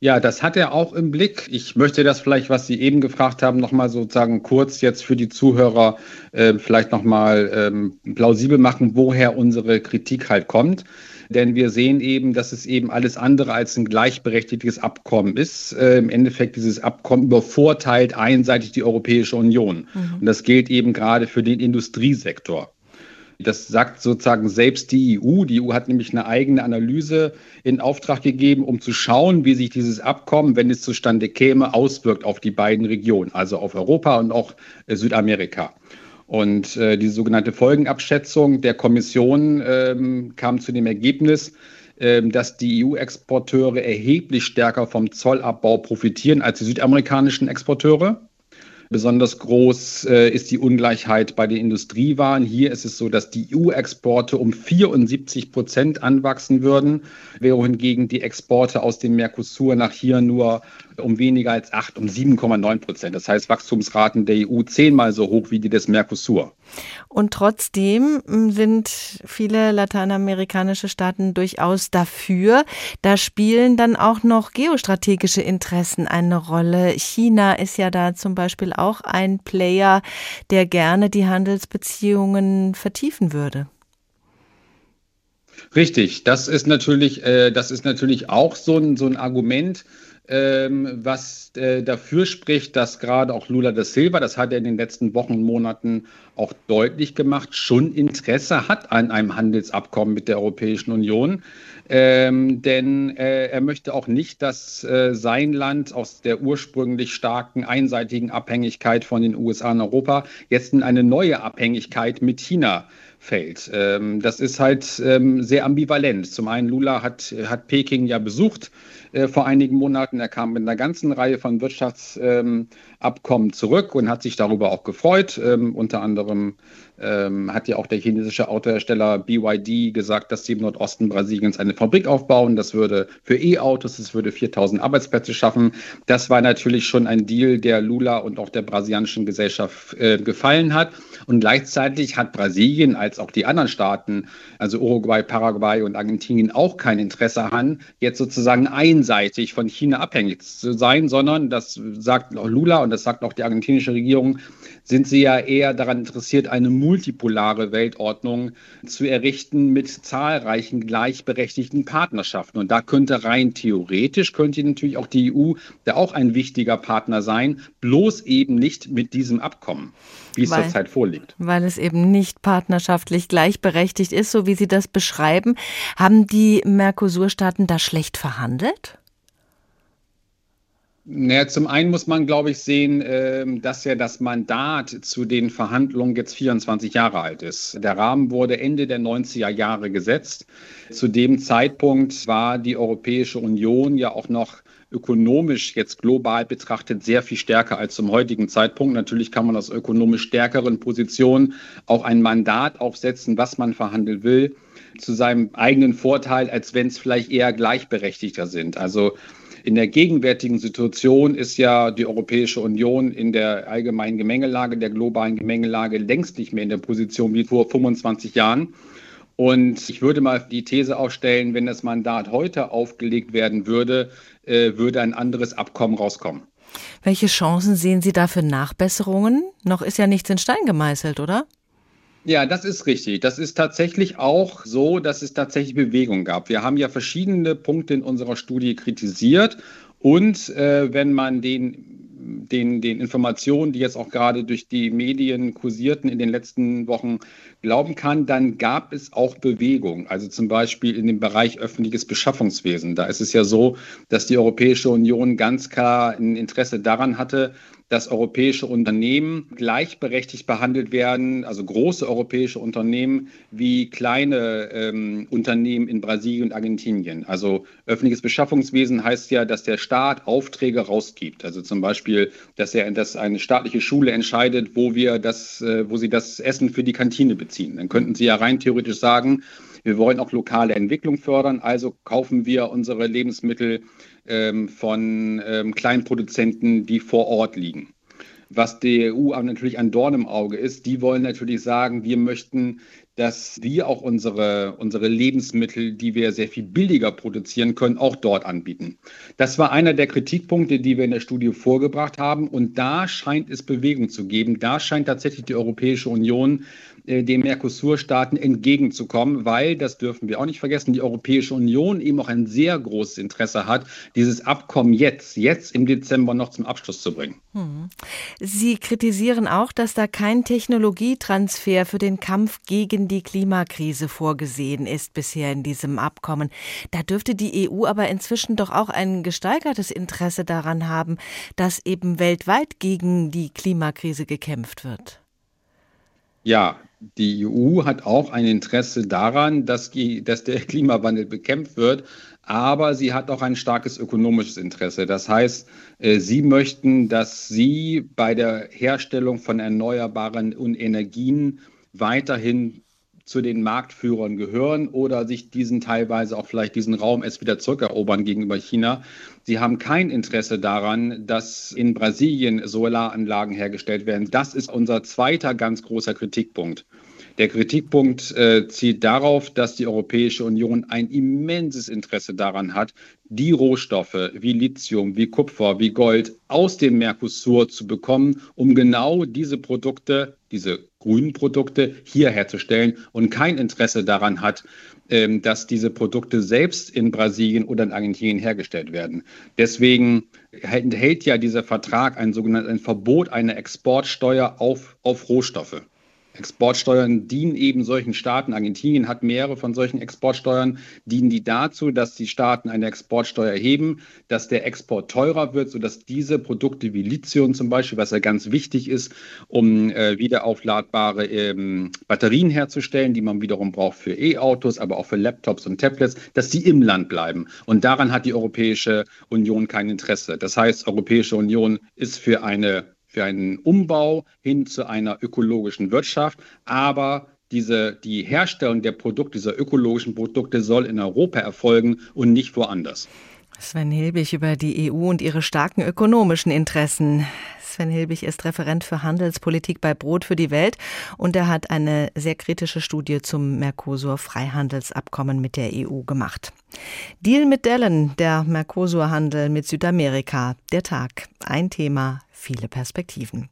Ja, das hat er auch im Blick. Ich möchte das vielleicht, was Sie eben gefragt haben, nochmal sozusagen kurz jetzt für die Zuhörer äh, vielleicht nochmal ähm, plausibel machen, woher unsere Kritik halt kommt. Denn wir sehen eben, dass es eben alles andere als ein gleichberechtigtes Abkommen ist. Äh, Im Endeffekt dieses Abkommen übervorteilt einseitig die Europäische Union. Mhm. Und das gilt eben gerade für den Industriesektor. Das sagt sozusagen selbst die EU. Die EU hat nämlich eine eigene Analyse in Auftrag gegeben, um zu schauen, wie sich dieses Abkommen, wenn es zustande käme, auswirkt auf die beiden Regionen, also auf Europa und auch äh, Südamerika. Und äh, die sogenannte Folgenabschätzung der Kommission ähm, kam zu dem Ergebnis, äh, dass die EU-Exporteure erheblich stärker vom Zollabbau profitieren als die südamerikanischen Exporteure. Besonders groß äh, ist die Ungleichheit bei den Industriewaren. Hier ist es so, dass die EU-Exporte um 74 Prozent anwachsen würden, wohingegen die Exporte aus dem Mercosur nach hier nur um weniger als 8, um 7,9 Prozent. Das heißt Wachstumsraten der EU zehnmal so hoch wie die des Mercosur. Und trotzdem hm, sind viele lateinamerikanische Staaten durchaus dafür. Da spielen dann auch noch geostrategische Interessen eine Rolle. China ist ja da zum Beispiel auch ein Player, der gerne die Handelsbeziehungen vertiefen würde. Richtig, das ist natürlich, äh, das ist natürlich auch so ein, so ein Argument ähm, was äh, dafür spricht, dass gerade auch Lula da Silva, das hat er in den letzten Wochen und Monaten auch deutlich gemacht, schon Interesse hat an einem Handelsabkommen mit der Europäischen Union. Ähm, denn äh, er möchte auch nicht, dass äh, sein Land aus der ursprünglich starken einseitigen Abhängigkeit von den USA und Europa jetzt in eine neue Abhängigkeit mit China fällt. Ähm, das ist halt ähm, sehr ambivalent. Zum einen, Lula hat, hat Peking ja besucht äh, vor einigen Monaten. Er kam mit einer ganzen Reihe von Wirtschaftsabkommen zurück und hat sich darüber auch gefreut. Ähm, unter anderem ähm, hat ja auch der chinesische Autohersteller BYD gesagt, dass sie im Nordosten Brasiliens eine Fabrik aufbauen. Das würde für E-Autos, das würde 4000 Arbeitsplätze schaffen. Das war natürlich schon ein Deal, der Lula und auch der brasilianischen Gesellschaft äh, gefallen hat. Und gleichzeitig hat Brasilien als auch die anderen Staaten, also Uruguay, Paraguay und Argentinien, auch kein Interesse an, jetzt sozusagen einseitig von China abhängig zu sein, sondern das sagt auch Lula und das sagt auch die argentinische Regierung, sind sie ja eher daran interessiert, eine multipolare Weltordnung zu errichten mit zahlreichen gleichberechtigten Partnerschaften. Und da könnte rein theoretisch, könnte natürlich auch die EU da auch ein wichtiger Partner sein, bloß eben nicht mit diesem Abkommen, wie es zurzeit vorliegt. Weil es eben nicht partnerschaftlich gleichberechtigt ist, so wie Sie das beschreiben. Haben die Mercosur-Staaten da schlecht verhandelt? Naja, zum einen muss man, glaube ich, sehen, ähm, dass ja das Mandat zu den Verhandlungen jetzt 24 Jahre alt ist. Der Rahmen wurde Ende der 90er Jahre gesetzt. Zu dem Zeitpunkt war die Europäische Union ja auch noch ökonomisch jetzt global betrachtet sehr viel stärker als zum heutigen Zeitpunkt. Natürlich kann man aus ökonomisch stärkeren Positionen auch ein Mandat aufsetzen, was man verhandeln will, zu seinem eigenen Vorteil, als wenn es vielleicht eher gleichberechtigter sind. Also in der gegenwärtigen Situation ist ja die Europäische Union in der allgemeinen Gemengelage, der globalen Gemengelage längst nicht mehr in der Position wie vor 25 Jahren. Und ich würde mal die These aufstellen, wenn das Mandat heute aufgelegt werden würde, äh, würde ein anderes Abkommen rauskommen. Welche Chancen sehen Sie da für Nachbesserungen? Noch ist ja nichts in Stein gemeißelt, oder? Ja, das ist richtig. Das ist tatsächlich auch so, dass es tatsächlich Bewegung gab. Wir haben ja verschiedene Punkte in unserer Studie kritisiert. Und äh, wenn man den, den, den Informationen, die jetzt auch gerade durch die Medien kursierten in den letzten Wochen, glauben kann, dann gab es auch Bewegung. Also zum Beispiel in dem Bereich öffentliches Beschaffungswesen. Da ist es ja so, dass die Europäische Union ganz klar ein Interesse daran hatte, dass europäische Unternehmen gleichberechtigt behandelt werden, also große europäische Unternehmen wie kleine ähm, Unternehmen in Brasilien und Argentinien. Also öffentliches Beschaffungswesen heißt ja, dass der Staat Aufträge rausgibt. Also zum Beispiel, dass er, dass eine staatliche Schule entscheidet, wo wir das, äh, wo sie das Essen für die Kantine beziehen. Dann könnten Sie ja rein theoretisch sagen, wir wollen auch lokale Entwicklung fördern, also kaufen wir unsere Lebensmittel ähm, von ähm, Kleinproduzenten, die vor Ort liegen. Was die EU aber natürlich ein Dorn im Auge ist, die wollen natürlich sagen, wir möchten, dass wir auch unsere, unsere Lebensmittel, die wir sehr viel billiger produzieren können, auch dort anbieten. Das war einer der Kritikpunkte, die wir in der Studie vorgebracht haben. Und da scheint es Bewegung zu geben. Da scheint tatsächlich die Europäische Union äh, den Mercosur-Staaten entgegenzukommen, weil, das dürfen wir auch nicht vergessen, die Europäische Union eben auch ein sehr großes Interesse hat, dieses Abkommen jetzt, jetzt im Dezember noch zum Abschluss zu bringen. Hm. Sie kritisieren auch, dass da kein Technologietransfer für den Kampf gegen die Klimakrise vorgesehen ist bisher in diesem Abkommen. Da dürfte die EU aber inzwischen doch auch ein gesteigertes Interesse daran haben, dass eben weltweit gegen die Klimakrise gekämpft wird. Ja, die EU hat auch ein Interesse daran, dass, dass der Klimawandel bekämpft wird, aber sie hat auch ein starkes ökonomisches Interesse. Das heißt, äh, sie möchten, dass sie bei der Herstellung von erneuerbaren Energien weiterhin zu den Marktführern gehören oder sich diesen teilweise auch vielleicht diesen Raum erst wieder zurückerobern gegenüber China. Sie haben kein Interesse daran, dass in Brasilien Solaranlagen hergestellt werden. Das ist unser zweiter ganz großer Kritikpunkt. Der Kritikpunkt äh, zielt darauf, dass die Europäische Union ein immenses Interesse daran hat, die Rohstoffe wie Lithium, wie Kupfer, wie Gold aus dem Mercosur zu bekommen, um genau diese Produkte, diese grünen Produkte hier herzustellen und kein Interesse daran hat, ähm, dass diese Produkte selbst in Brasilien oder in Argentinien hergestellt werden. Deswegen enthält ja dieser Vertrag ein sogenanntes Verbot einer Exportsteuer auf, auf Rohstoffe. Exportsteuern dienen eben solchen Staaten. Argentinien hat mehrere von solchen Exportsteuern. Dienen die dazu, dass die Staaten eine Exportsteuer erheben, dass der Export teurer wird, sodass diese Produkte wie Lithium zum Beispiel, was ja ganz wichtig ist, um äh, wiederaufladbare ähm, Batterien herzustellen, die man wiederum braucht für E-Autos, aber auch für Laptops und Tablets, dass die im Land bleiben. Und daran hat die Europäische Union kein Interesse. Das heißt, Europäische Union ist für eine für einen Umbau hin zu einer ökologischen Wirtschaft. Aber diese, die Herstellung der Produkte, dieser ökologischen Produkte soll in Europa erfolgen und nicht woanders. Sven Hilbig über die EU und ihre starken ökonomischen Interessen. Sven Hilbig ist Referent für Handelspolitik bei Brot für die Welt und er hat eine sehr kritische Studie zum Mercosur-Freihandelsabkommen mit der EU gemacht. Deal mit Dellen, der Mercosur-Handel mit Südamerika, der Tag, ein Thema, viele Perspektiven.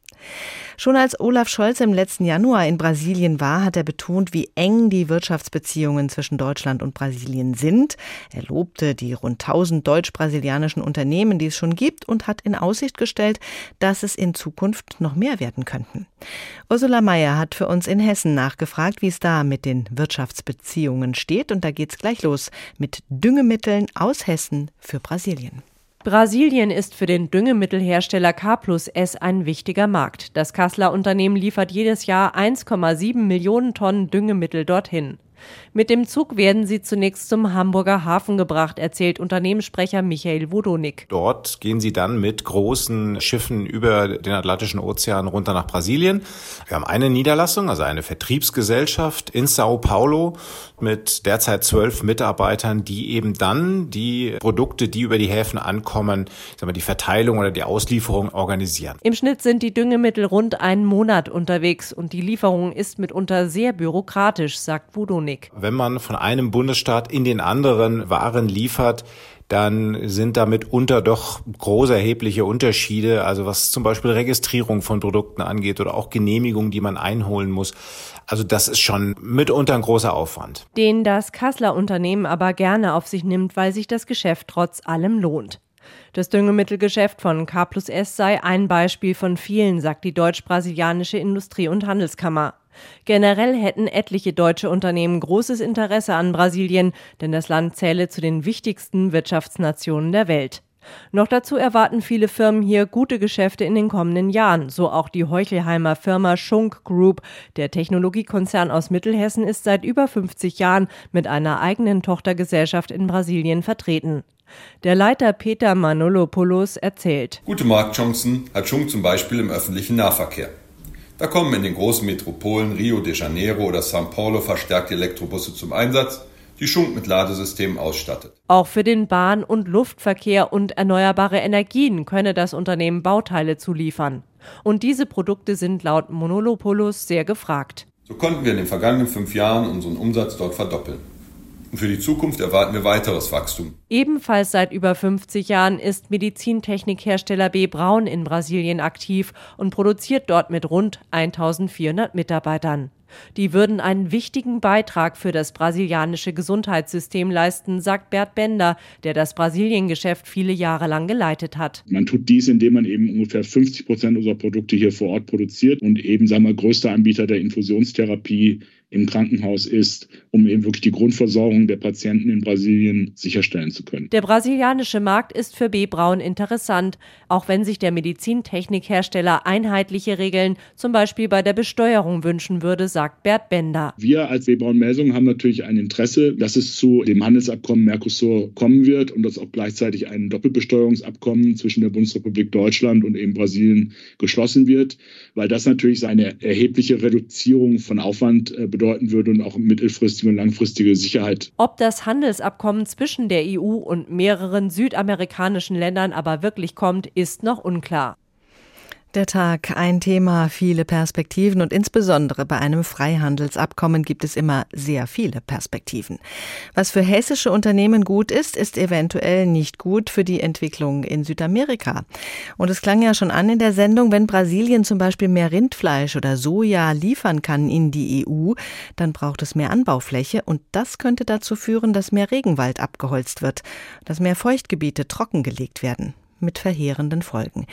Schon als Olaf Scholz im letzten Januar in Brasilien war, hat er betont, wie eng die Wirtschaftsbeziehungen zwischen Deutschland und Brasilien sind. Er lobte die rund 1000 deutsch-brasilianischen Unternehmen, die es schon gibt, und hat in Aussicht gestellt, dass es in Zukunft noch mehr werden könnten. Ursula Mayer hat für uns in Hessen nachgefragt, wie es da mit den Wirtschaftsbeziehungen steht, und da geht's gleich los mit Düngemitteln aus Hessen für Brasilien. Brasilien ist für den Düngemittelhersteller K plus S ein wichtiger Markt. Das Kasseler Unternehmen liefert jedes Jahr 1,7 Millionen Tonnen Düngemittel dorthin. Mit dem Zug werden sie zunächst zum Hamburger Hafen gebracht, erzählt Unternehmenssprecher Michael Wodonik. Dort gehen sie dann mit großen Schiffen über den Atlantischen Ozean runter nach Brasilien. Wir haben eine Niederlassung, also eine Vertriebsgesellschaft in Sao Paulo mit derzeit zwölf Mitarbeitern, die eben dann die Produkte, die über die Häfen ankommen, sagen wir, die Verteilung oder die Auslieferung organisieren. Im Schnitt sind die Düngemittel rund einen Monat unterwegs und die Lieferung ist mitunter sehr bürokratisch, sagt Wodonik. Weg. Wenn man von einem Bundesstaat in den anderen Waren liefert, dann sind damit unter doch große erhebliche Unterschiede, also was zum Beispiel Registrierung von Produkten angeht oder auch Genehmigungen, die man einholen muss. Also das ist schon mitunter ein großer Aufwand. Den das Kasseler Unternehmen aber gerne auf sich nimmt, weil sich das Geschäft trotz allem lohnt. Das Düngemittelgeschäft von K plus S sei ein Beispiel von vielen, sagt die deutsch-brasilianische Industrie- und Handelskammer. Generell hätten etliche deutsche Unternehmen großes Interesse an Brasilien, denn das Land zähle zu den wichtigsten Wirtschaftsnationen der Welt. Noch dazu erwarten viele Firmen hier gute Geschäfte in den kommenden Jahren, so auch die Heuchelheimer Firma Schunk Group. Der Technologiekonzern aus Mittelhessen ist seit über 50 Jahren mit einer eigenen Tochtergesellschaft in Brasilien vertreten. Der Leiter Peter Manolopoulos erzählt. Gute Marktchancen hat Schunk zum Beispiel im öffentlichen Nahverkehr. Da kommen in den großen Metropolen Rio de Janeiro oder São Paulo verstärkte Elektrobusse zum Einsatz, die Schunk mit Ladesystemen ausstattet. Auch für den Bahn- und Luftverkehr und erneuerbare Energien könne das Unternehmen Bauteile zuliefern. Und diese Produkte sind laut Monolopoulos sehr gefragt. So konnten wir in den vergangenen fünf Jahren unseren Umsatz dort verdoppeln. Und für die Zukunft erwarten wir weiteres Wachstum. Ebenfalls seit über 50 Jahren ist Medizintechnikhersteller B. Braun in Brasilien aktiv und produziert dort mit rund 1400 Mitarbeitern. Die würden einen wichtigen Beitrag für das brasilianische Gesundheitssystem leisten, sagt Bert Bender, der das Brasiliengeschäft viele Jahre lang geleitet hat. Man tut dies, indem man eben ungefähr 50 Prozent unserer Produkte hier vor Ort produziert und eben, sagen wir, größter Anbieter der Infusionstherapie im Krankenhaus ist, um eben wirklich die Grundversorgung der Patienten in Brasilien sicherstellen zu können. Der brasilianische Markt ist für B. Braun interessant, auch wenn sich der Medizintechnikhersteller einheitliche Regeln, zum Beispiel bei der Besteuerung, wünschen würde, sagt Bert Bender. Wir als B. Braun Melsung haben natürlich ein Interesse, dass es zu dem Handelsabkommen Mercosur kommen wird und dass auch gleichzeitig ein Doppelbesteuerungsabkommen zwischen der Bundesrepublik Deutschland und eben Brasilien geschlossen wird, weil das natürlich eine erhebliche Reduzierung von Aufwand bedeutet äh, bedeuten würde und auch mittelfristige und langfristige Sicherheit. Ob das Handelsabkommen zwischen der EU und mehreren südamerikanischen Ländern aber wirklich kommt, ist noch unklar. Der Tag, ein Thema, viele Perspektiven und insbesondere bei einem Freihandelsabkommen gibt es immer sehr viele Perspektiven. Was für hessische Unternehmen gut ist, ist eventuell nicht gut für die Entwicklung in Südamerika. Und es klang ja schon an in der Sendung, wenn Brasilien zum Beispiel mehr Rindfleisch oder Soja liefern kann in die EU, dann braucht es mehr Anbaufläche und das könnte dazu führen, dass mehr Regenwald abgeholzt wird, dass mehr Feuchtgebiete trockengelegt werden mit verheerenden Folgen.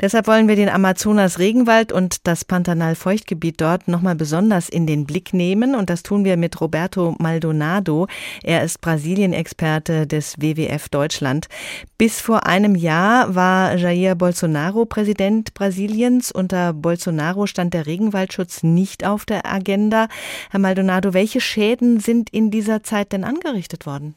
Deshalb wollen wir den Amazonas-Regenwald und das Pantanal-Feuchtgebiet dort nochmal besonders in den Blick nehmen und das tun wir mit Roberto Maldonado. Er ist Brasilien-Experte des WWF Deutschland. Bis vor einem Jahr war Jair Bolsonaro Präsident Brasiliens. Unter Bolsonaro stand der Regenwaldschutz nicht auf der Agenda. Herr Maldonado, welche Schäden sind in dieser Zeit denn angerichtet worden?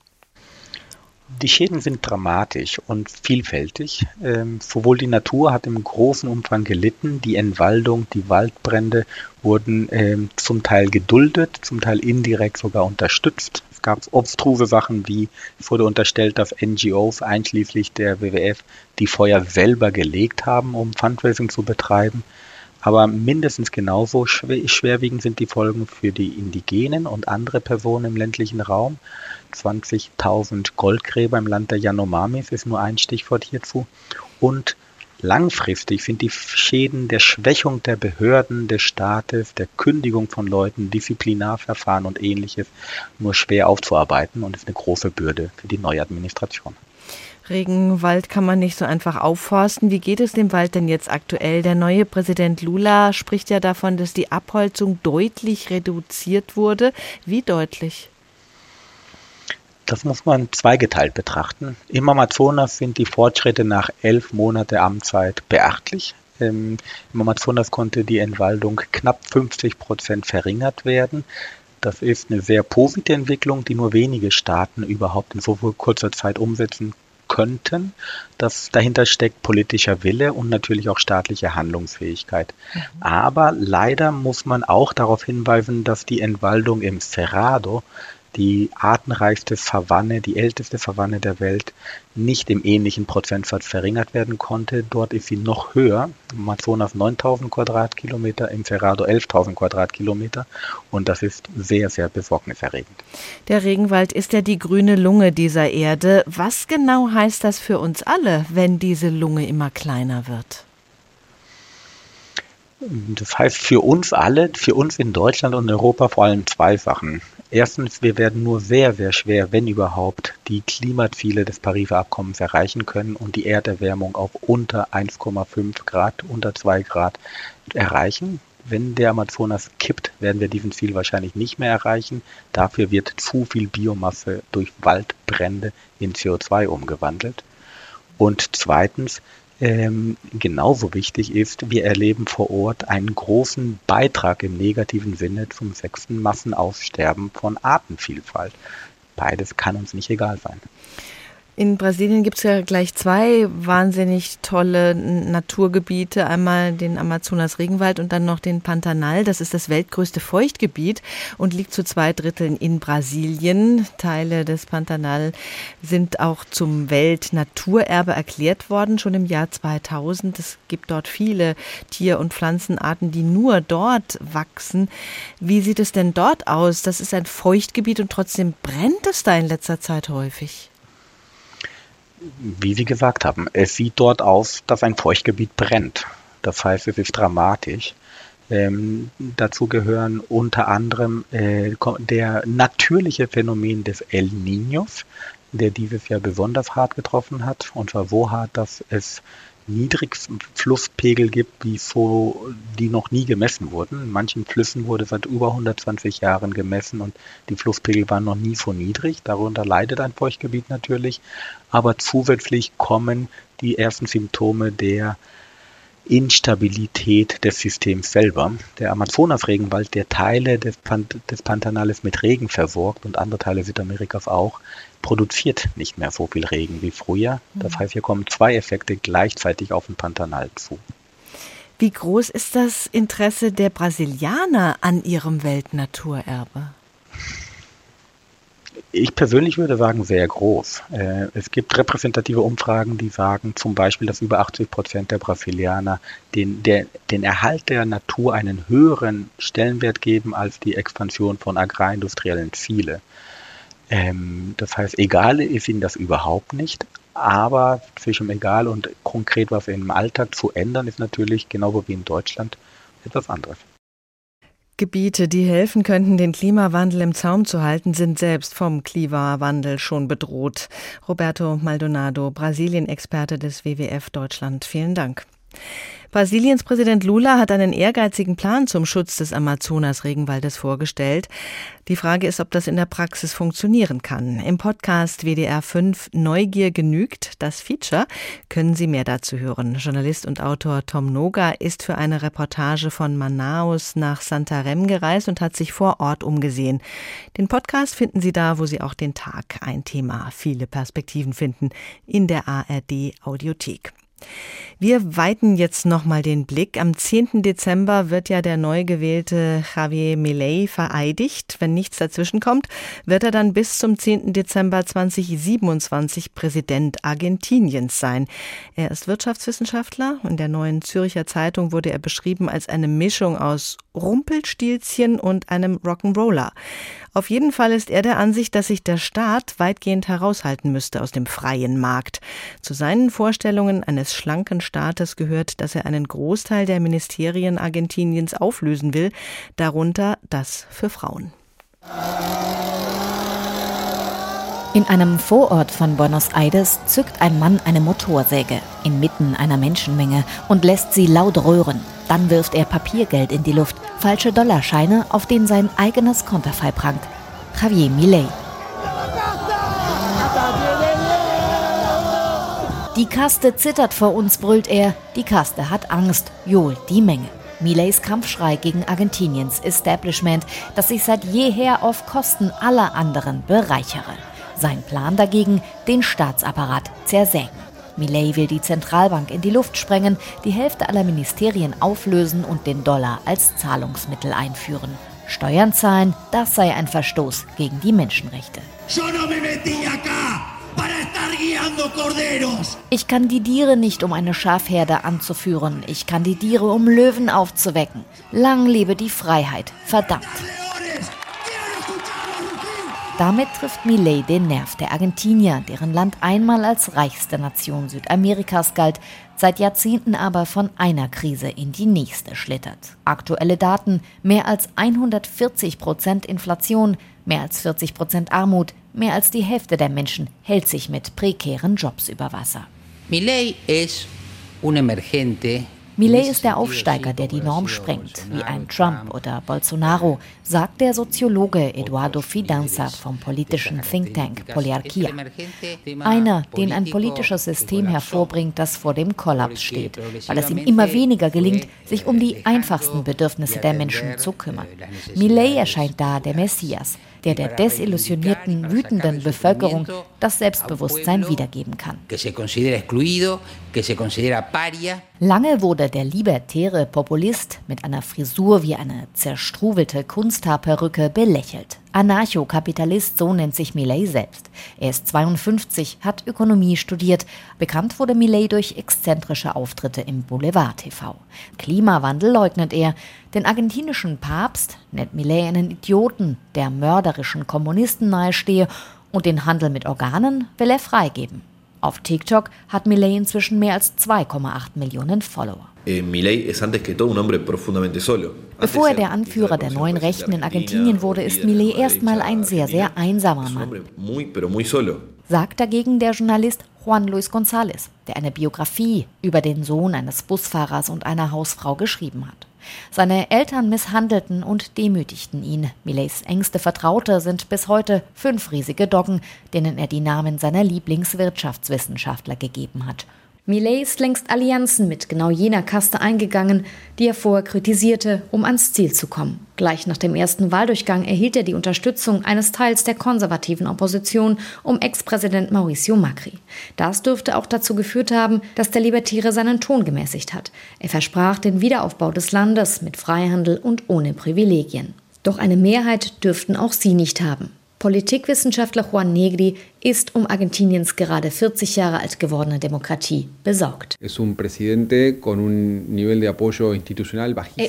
Die Schäden sind dramatisch und vielfältig. Ähm, sowohl die Natur hat im großen Umfang gelitten, die Entwaldung, die Waldbrände wurden ähm, zum Teil geduldet, zum Teil indirekt sogar unterstützt. Es gab obstruse Sachen wie, es wurde unterstellt, dass NGOs einschließlich der WWF die Feuer selber gelegt haben, um Fundraising zu betreiben. Aber mindestens genauso schwerwiegend sind die Folgen für die Indigenen und andere Personen im ländlichen Raum. 20.000 Goldgräber im Land der Yanomamis ist nur ein Stichwort hierzu. Und langfristig sind die Schäden der Schwächung der Behörden, des Staates, der Kündigung von Leuten, Disziplinarverfahren und ähnliches nur schwer aufzuarbeiten und ist eine große Bürde für die neue Administration. Regenwald kann man nicht so einfach aufforsten. Wie geht es dem Wald denn jetzt aktuell? Der neue Präsident Lula spricht ja davon, dass die Abholzung deutlich reduziert wurde. Wie deutlich? Das muss man zweigeteilt betrachten. Im Amazonas sind die Fortschritte nach elf Monate Amtszeit beachtlich. Im Amazonas konnte die Entwaldung knapp 50 Prozent verringert werden. Das ist eine sehr positive Entwicklung, die nur wenige Staaten überhaupt in so kurzer Zeit umsetzen könnten. Das dahinter steckt politischer Wille und natürlich auch staatliche Handlungsfähigkeit. Mhm. Aber leider muss man auch darauf hinweisen, dass die Entwaldung im Cerrado die artenreichste Savanne, die älteste Savanne der Welt, nicht im ähnlichen Prozentsatz verringert werden konnte. Dort ist sie noch höher. Im Amazonas 9000 Quadratkilometer, im Cerrado 11.000 Quadratkilometer. Und das ist sehr, sehr besorgniserregend. Der Regenwald ist ja die grüne Lunge dieser Erde. Was genau heißt das für uns alle, wenn diese Lunge immer kleiner wird? Das heißt für uns alle, für uns in Deutschland und Europa vor allem zwei Sachen. Erstens, wir werden nur sehr, sehr schwer, wenn überhaupt, die Klimaziele des Pariser Abkommens erreichen können und die Erderwärmung auf unter 1,5 Grad, unter 2 Grad erreichen. Wenn der Amazonas kippt, werden wir diesen Ziel wahrscheinlich nicht mehr erreichen. Dafür wird zu viel Biomasse durch Waldbrände in CO2 umgewandelt. Und zweitens, ähm, genauso wichtig ist, wir erleben vor Ort einen großen Beitrag im negativen Sinne zum sechsten Massenaussterben von Artenvielfalt. Beides kann uns nicht egal sein. In Brasilien gibt es ja gleich zwei wahnsinnig tolle Naturgebiete. Einmal den Amazonas-Regenwald und dann noch den Pantanal. Das ist das weltgrößte Feuchtgebiet und liegt zu zwei Dritteln in Brasilien. Teile des Pantanal sind auch zum Weltnaturerbe erklärt worden, schon im Jahr 2000. Es gibt dort viele Tier- und Pflanzenarten, die nur dort wachsen. Wie sieht es denn dort aus? Das ist ein Feuchtgebiet und trotzdem brennt es da in letzter Zeit häufig wie Sie gesagt haben, es sieht dort aus, dass ein Feuchtgebiet brennt. Das heißt, es ist dramatisch. Ähm, dazu gehören unter anderem äh, der natürliche Phänomen des El Niños, der dieses Jahr besonders hart getroffen hat. Und zwar so hart, dass es Niedrigflusspegel gibt, wie so, die noch nie gemessen wurden. In manchen Flüssen wurde seit über 120 Jahren gemessen und die Flusspegel waren noch nie so niedrig. Darunter leidet ein Feuchtgebiet natürlich. Aber zusätzlich kommen die ersten Symptome der Instabilität des Systems selber. Der Amazonas-Regenwald, der Teile des, Pan des Pantanales mit Regen versorgt und andere Teile Südamerikas auch, produziert nicht mehr so viel Regen wie früher. Das heißt, hier kommen zwei Effekte gleichzeitig auf den Pantanal zu. Wie groß ist das Interesse der Brasilianer an ihrem Weltnaturerbe? Ich persönlich würde sagen, sehr groß. Äh, es gibt repräsentative Umfragen, die sagen zum Beispiel, dass über 80 Prozent der Brasilianer den, der, den Erhalt der Natur einen höheren Stellenwert geben als die Expansion von agrarindustriellen Ziele. Ähm, das heißt, egal ist ihnen das überhaupt nicht, aber zwischen egal und konkret was im Alltag zu ändern, ist natürlich genau wie in Deutschland etwas anderes. Gebiete, die helfen könnten, den Klimawandel im Zaum zu halten, sind selbst vom Klimawandel schon bedroht. Roberto Maldonado, Brasilien-Experte des WWF Deutschland. Vielen Dank. Brasiliens Präsident Lula hat einen ehrgeizigen Plan zum Schutz des Amazonas-Regenwaldes vorgestellt. Die Frage ist, ob das in der Praxis funktionieren kann. Im Podcast WDR 5 Neugier genügt, das Feature, können Sie mehr dazu hören. Journalist und Autor Tom Noga ist für eine Reportage von Manaus nach Santarem gereist und hat sich vor Ort umgesehen. Den Podcast finden Sie da, wo Sie auch den Tag ein Thema, viele Perspektiven finden, in der ARD Audiothek. Wir weiten jetzt nochmal den Blick. Am 10. Dezember wird ja der neu gewählte Javier Milei vereidigt. Wenn nichts dazwischen kommt, wird er dann bis zum 10. Dezember 2027 Präsident Argentiniens sein. Er ist Wirtschaftswissenschaftler. In der neuen Zürcher Zeitung wurde er beschrieben als eine Mischung aus Rumpelstilzchen und einem Rock'n'Roller. Auf jeden Fall ist er der Ansicht, dass sich der Staat weitgehend heraushalten müsste aus dem freien Markt. Zu seinen Vorstellungen eines schlanken Staates gehört, dass er einen Großteil der Ministerien Argentiniens auflösen will, darunter das für Frauen. In einem Vorort von Buenos Aires zückt ein Mann eine Motorsäge inmitten einer Menschenmenge und lässt sie laut röhren. Dann wirft er Papiergeld in die Luft, falsche Dollarscheine, auf denen sein eigenes Konterfei prangt. Javier Milei. Die Kaste zittert vor uns, brüllt er. Die Kaste hat Angst, johlt die Menge. Millets Kampfschrei gegen Argentiniens Establishment, das sich seit jeher auf Kosten aller anderen bereichere. Sein Plan dagegen, den Staatsapparat zersägen. Millet will die Zentralbank in die Luft sprengen, die Hälfte aller Ministerien auflösen und den Dollar als Zahlungsmittel einführen. Steuern zahlen, das sei ein Verstoß gegen die Menschenrechte. Ich kandidiere nicht, um eine Schafherde anzuführen. Ich kandidiere, um Löwen aufzuwecken. Lang lebe die Freiheit. Verdammt. Damit trifft Millet den Nerv der Argentinier, deren Land einmal als reichste Nation Südamerikas galt, seit Jahrzehnten aber von einer Krise in die nächste schlittert. Aktuelle Daten, mehr als 140 Prozent Inflation, mehr als 40 Prozent Armut, mehr als die Hälfte der Menschen hält sich mit prekären Jobs über Wasser. Millet ist un emergente Millet ist der Aufsteiger, der die Norm sprengt, wie ein Trump oder Bolsonaro, sagt der Soziologe Eduardo Fidanza vom politischen Think Tank Poliarchia. Einer, den ein politisches System hervorbringt, das vor dem Kollaps steht, weil es ihm immer weniger gelingt, sich um die einfachsten Bedürfnisse der Menschen zu kümmern. Millet erscheint da der Messias, der der desillusionierten, wütenden Bevölkerung das Selbstbewusstsein wiedergeben kann. Lange wurde der libertäre Populist mit einer Frisur wie eine zerstruwelte Kunsthaarperücke belächelt. Anarchokapitalist, so nennt sich Millet selbst. Er ist 52, hat Ökonomie studiert. Bekannt wurde Millet durch exzentrische Auftritte im Boulevard TV. Klimawandel leugnet er. Den argentinischen Papst nennt Millet einen Idioten, der mörderischen Kommunisten nahestehe und den Handel mit Organen will er freigeben. Auf TikTok hat Millet inzwischen mehr als 2,8 Millionen Follower. Eh, Bevor er der Anführer der neuen Rechten in Argentinien wurde, ist Millet erstmal ein sehr, sehr einsamer Mann. Sagt dagegen der Journalist Juan Luis González, der eine Biografie über den Sohn eines Busfahrers und einer Hausfrau geschrieben hat. Seine Eltern misshandelten und demütigten ihn. Millets engste Vertraute sind bis heute fünf riesige Doggen, denen er die Namen seiner Lieblingswirtschaftswissenschaftler gegeben hat. Millet ist längst Allianzen mit genau jener Kaste eingegangen, die er vorher kritisierte, um ans Ziel zu kommen. Gleich nach dem ersten Wahldurchgang erhielt er die Unterstützung eines Teils der konservativen Opposition um Ex-Präsident Mauricio Macri. Das dürfte auch dazu geführt haben, dass der Libertäre seinen Ton gemäßigt hat. Er versprach den Wiederaufbau des Landes mit Freihandel und ohne Privilegien. Doch eine Mehrheit dürften auch sie nicht haben. Politikwissenschaftler Juan Negri ist um Argentiniens gerade 40 Jahre alt gewordene Demokratie besorgt. Er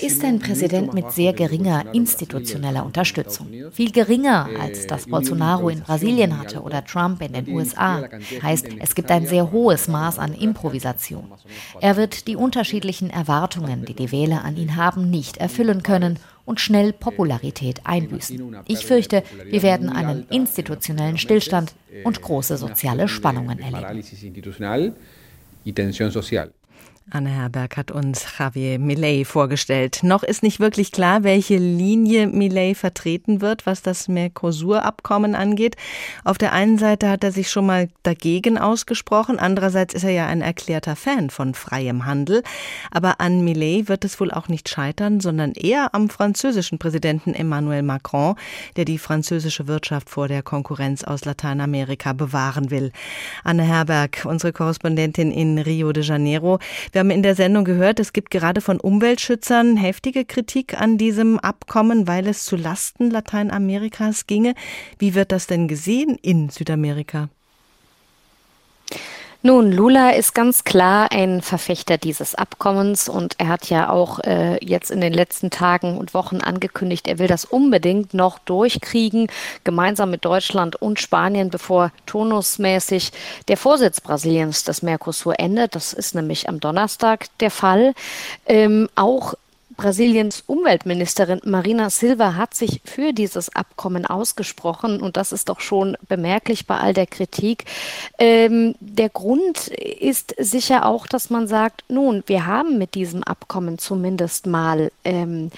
ist ein Präsident mit sehr geringer institutioneller Unterstützung. Viel geringer als das Bolsonaro in Brasilien hatte oder Trump in den USA. Heißt, es gibt ein sehr hohes Maß an Improvisation. Er wird die unterschiedlichen Erwartungen, die die Wähler an ihn haben, nicht erfüllen können und schnell Popularität einbüßen. Ich fürchte, wir werden einen institutionellen Stillstand und große soziale Spannungen erleben. Anne Herberg hat uns Javier Milei vorgestellt. Noch ist nicht wirklich klar, welche Linie Milei vertreten wird, was das Mercosur-Abkommen angeht. Auf der einen Seite hat er sich schon mal dagegen ausgesprochen, andererseits ist er ja ein erklärter Fan von freiem Handel. Aber an Milei wird es wohl auch nicht scheitern, sondern eher am französischen Präsidenten Emmanuel Macron, der die französische Wirtschaft vor der Konkurrenz aus Lateinamerika bewahren will. Anne Herberg, unsere Korrespondentin in Rio de Janeiro. Wir haben in der Sendung gehört, es gibt gerade von Umweltschützern heftige Kritik an diesem Abkommen, weil es zu Lasten Lateinamerikas ginge. Wie wird das denn gesehen in Südamerika? Nun, Lula ist ganz klar ein Verfechter dieses Abkommens und er hat ja auch äh, jetzt in den letzten Tagen und Wochen angekündigt, er will das unbedingt noch durchkriegen, gemeinsam mit Deutschland und Spanien, bevor turnusmäßig der Vorsitz Brasiliens des Mercosur endet. Das ist nämlich am Donnerstag der Fall. Ähm, auch Brasiliens Umweltministerin Marina Silva hat sich für dieses Abkommen ausgesprochen und das ist doch schon bemerklich bei all der Kritik. Ähm, der Grund ist sicher auch, dass man sagt, nun, wir haben mit diesem Abkommen zumindest mal ähm,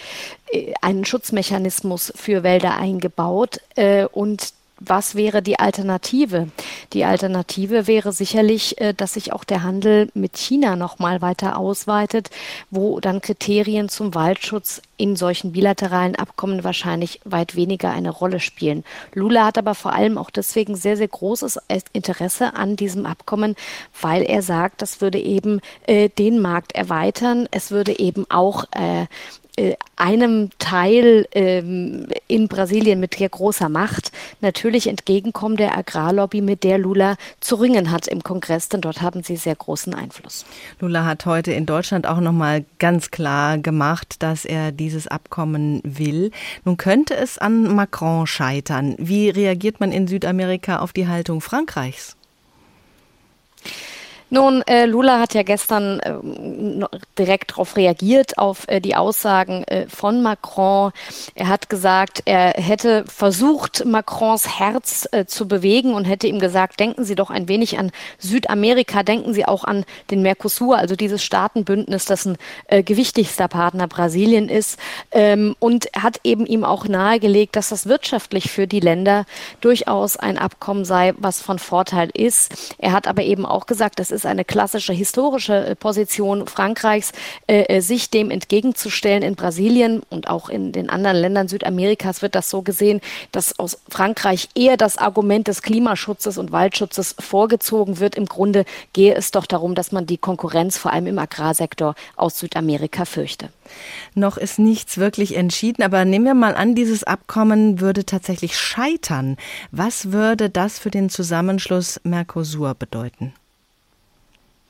äh, einen Schutzmechanismus für Wälder eingebaut äh, und was wäre die Alternative? Die Alternative wäre sicherlich, äh, dass sich auch der Handel mit China noch mal weiter ausweitet, wo dann Kriterien zum Waldschutz in solchen bilateralen Abkommen wahrscheinlich weit weniger eine Rolle spielen. Lula hat aber vor allem auch deswegen sehr, sehr großes Interesse an diesem Abkommen, weil er sagt, das würde eben äh, den Markt erweitern. Es würde eben auch äh, einem Teil ähm, in Brasilien mit sehr großer Macht natürlich entgegenkommen der Agrarlobby, mit der Lula zu ringen hat im Kongress, denn dort haben sie sehr großen Einfluss. Lula hat heute in Deutschland auch noch mal ganz klar gemacht, dass er dieses Abkommen will. Nun könnte es an Macron scheitern. Wie reagiert man in Südamerika auf die Haltung Frankreichs? Nun, äh, Lula hat ja gestern äh, direkt darauf reagiert, auf äh, die Aussagen äh, von Macron. Er hat gesagt, er hätte versucht, Macrons Herz äh, zu bewegen und hätte ihm gesagt, denken Sie doch ein wenig an Südamerika, denken Sie auch an den Mercosur, also dieses Staatenbündnis, das ein äh, gewichtigster Partner Brasilien ist. Ähm, und hat eben ihm auch nahegelegt, dass das wirtschaftlich für die Länder durchaus ein Abkommen sei, was von Vorteil ist. Er hat aber eben auch gesagt, das ist ist eine klassische historische äh, Position Frankreichs, äh, äh, sich dem entgegenzustellen in Brasilien und auch in den anderen Ländern Südamerikas wird das so gesehen, dass aus Frankreich eher das Argument des Klimaschutzes und Waldschutzes vorgezogen wird. Im Grunde gehe es doch darum, dass man die Konkurrenz vor allem im Agrarsektor aus Südamerika fürchte. Noch ist nichts wirklich entschieden, aber nehmen wir mal an, dieses Abkommen würde tatsächlich scheitern. Was würde das für den Zusammenschluss Mercosur bedeuten?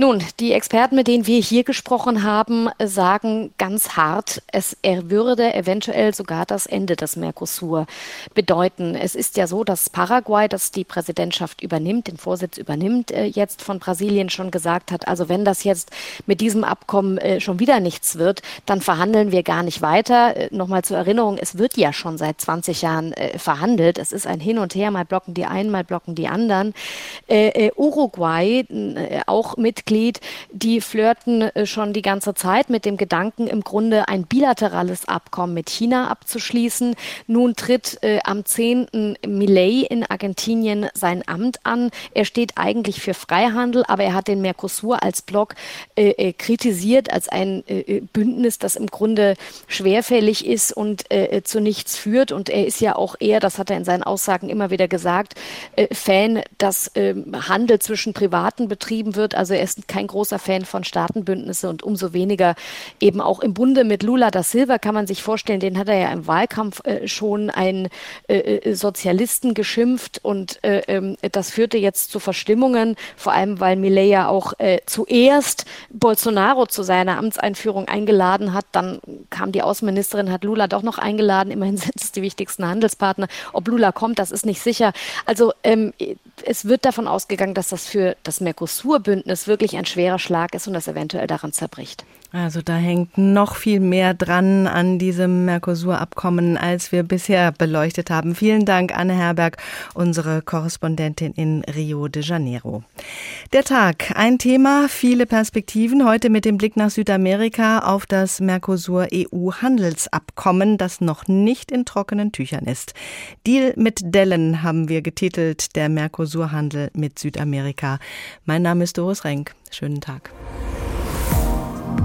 Nun, die Experten, mit denen wir hier gesprochen haben, sagen ganz hart, es würde eventuell sogar das Ende des Mercosur bedeuten. Es ist ja so, dass Paraguay, das die Präsidentschaft übernimmt, den Vorsitz übernimmt, äh, jetzt von Brasilien schon gesagt hat, also wenn das jetzt mit diesem Abkommen äh, schon wieder nichts wird, dann verhandeln wir gar nicht weiter. Äh, Nochmal zur Erinnerung, es wird ja schon seit 20 Jahren verhandelt. Es ist ein Hin und Her, mal blocken die einen, mal blocken die anderen. Uruguay, auch Mitglied Mitglied, die flirten äh, schon die ganze Zeit mit dem Gedanken, im Grunde ein bilaterales Abkommen mit China abzuschließen. Nun tritt äh, am 10. Millet in Argentinien sein Amt an. Er steht eigentlich für Freihandel, aber er hat den Mercosur als Block äh, kritisiert, als ein Bündnis, das im Grunde schwerfällig ist und zu nichts führt. Und er ist ja auch eher, das hat er in seinen Aussagen immer wieder gesagt, Fan, dass ähm, Handel zwischen Privaten betrieben wird. Also er ist kein großer Fan von Staatenbündnisse und umso weniger eben auch im Bunde mit Lula da Silva kann man sich vorstellen, den hat er ja im Wahlkampf äh, schon einen äh, äh Sozialisten geschimpft und äh, ähm, das führte jetzt zu Verstimmungen, vor allem weil Millet ja auch äh, zuerst Bolsonaro zu seiner Amtseinführung eingeladen hat, dann kam die Außenministerin, hat Lula doch noch eingeladen, immerhin sind es die wichtigsten Handelspartner. Ob Lula kommt, das ist nicht sicher. Also ähm, es wird davon ausgegangen, dass das für das Mercosur-Bündnis wirklich ein schwerer Schlag ist und das eventuell daran zerbricht. Also da hängt noch viel mehr dran an diesem Mercosur-Abkommen, als wir bisher beleuchtet haben. Vielen Dank, Anne Herberg, unsere Korrespondentin in Rio de Janeiro. Der Tag, ein Thema, viele Perspektiven. Heute mit dem Blick nach Südamerika auf das Mercosur-EU-Handelsabkommen, das noch nicht in trockenen Tüchern ist. Deal mit Dellen haben wir getitelt, der Mercosur-Handel mit Südamerika. Mein Name ist Doris Renk. Schönen Tag.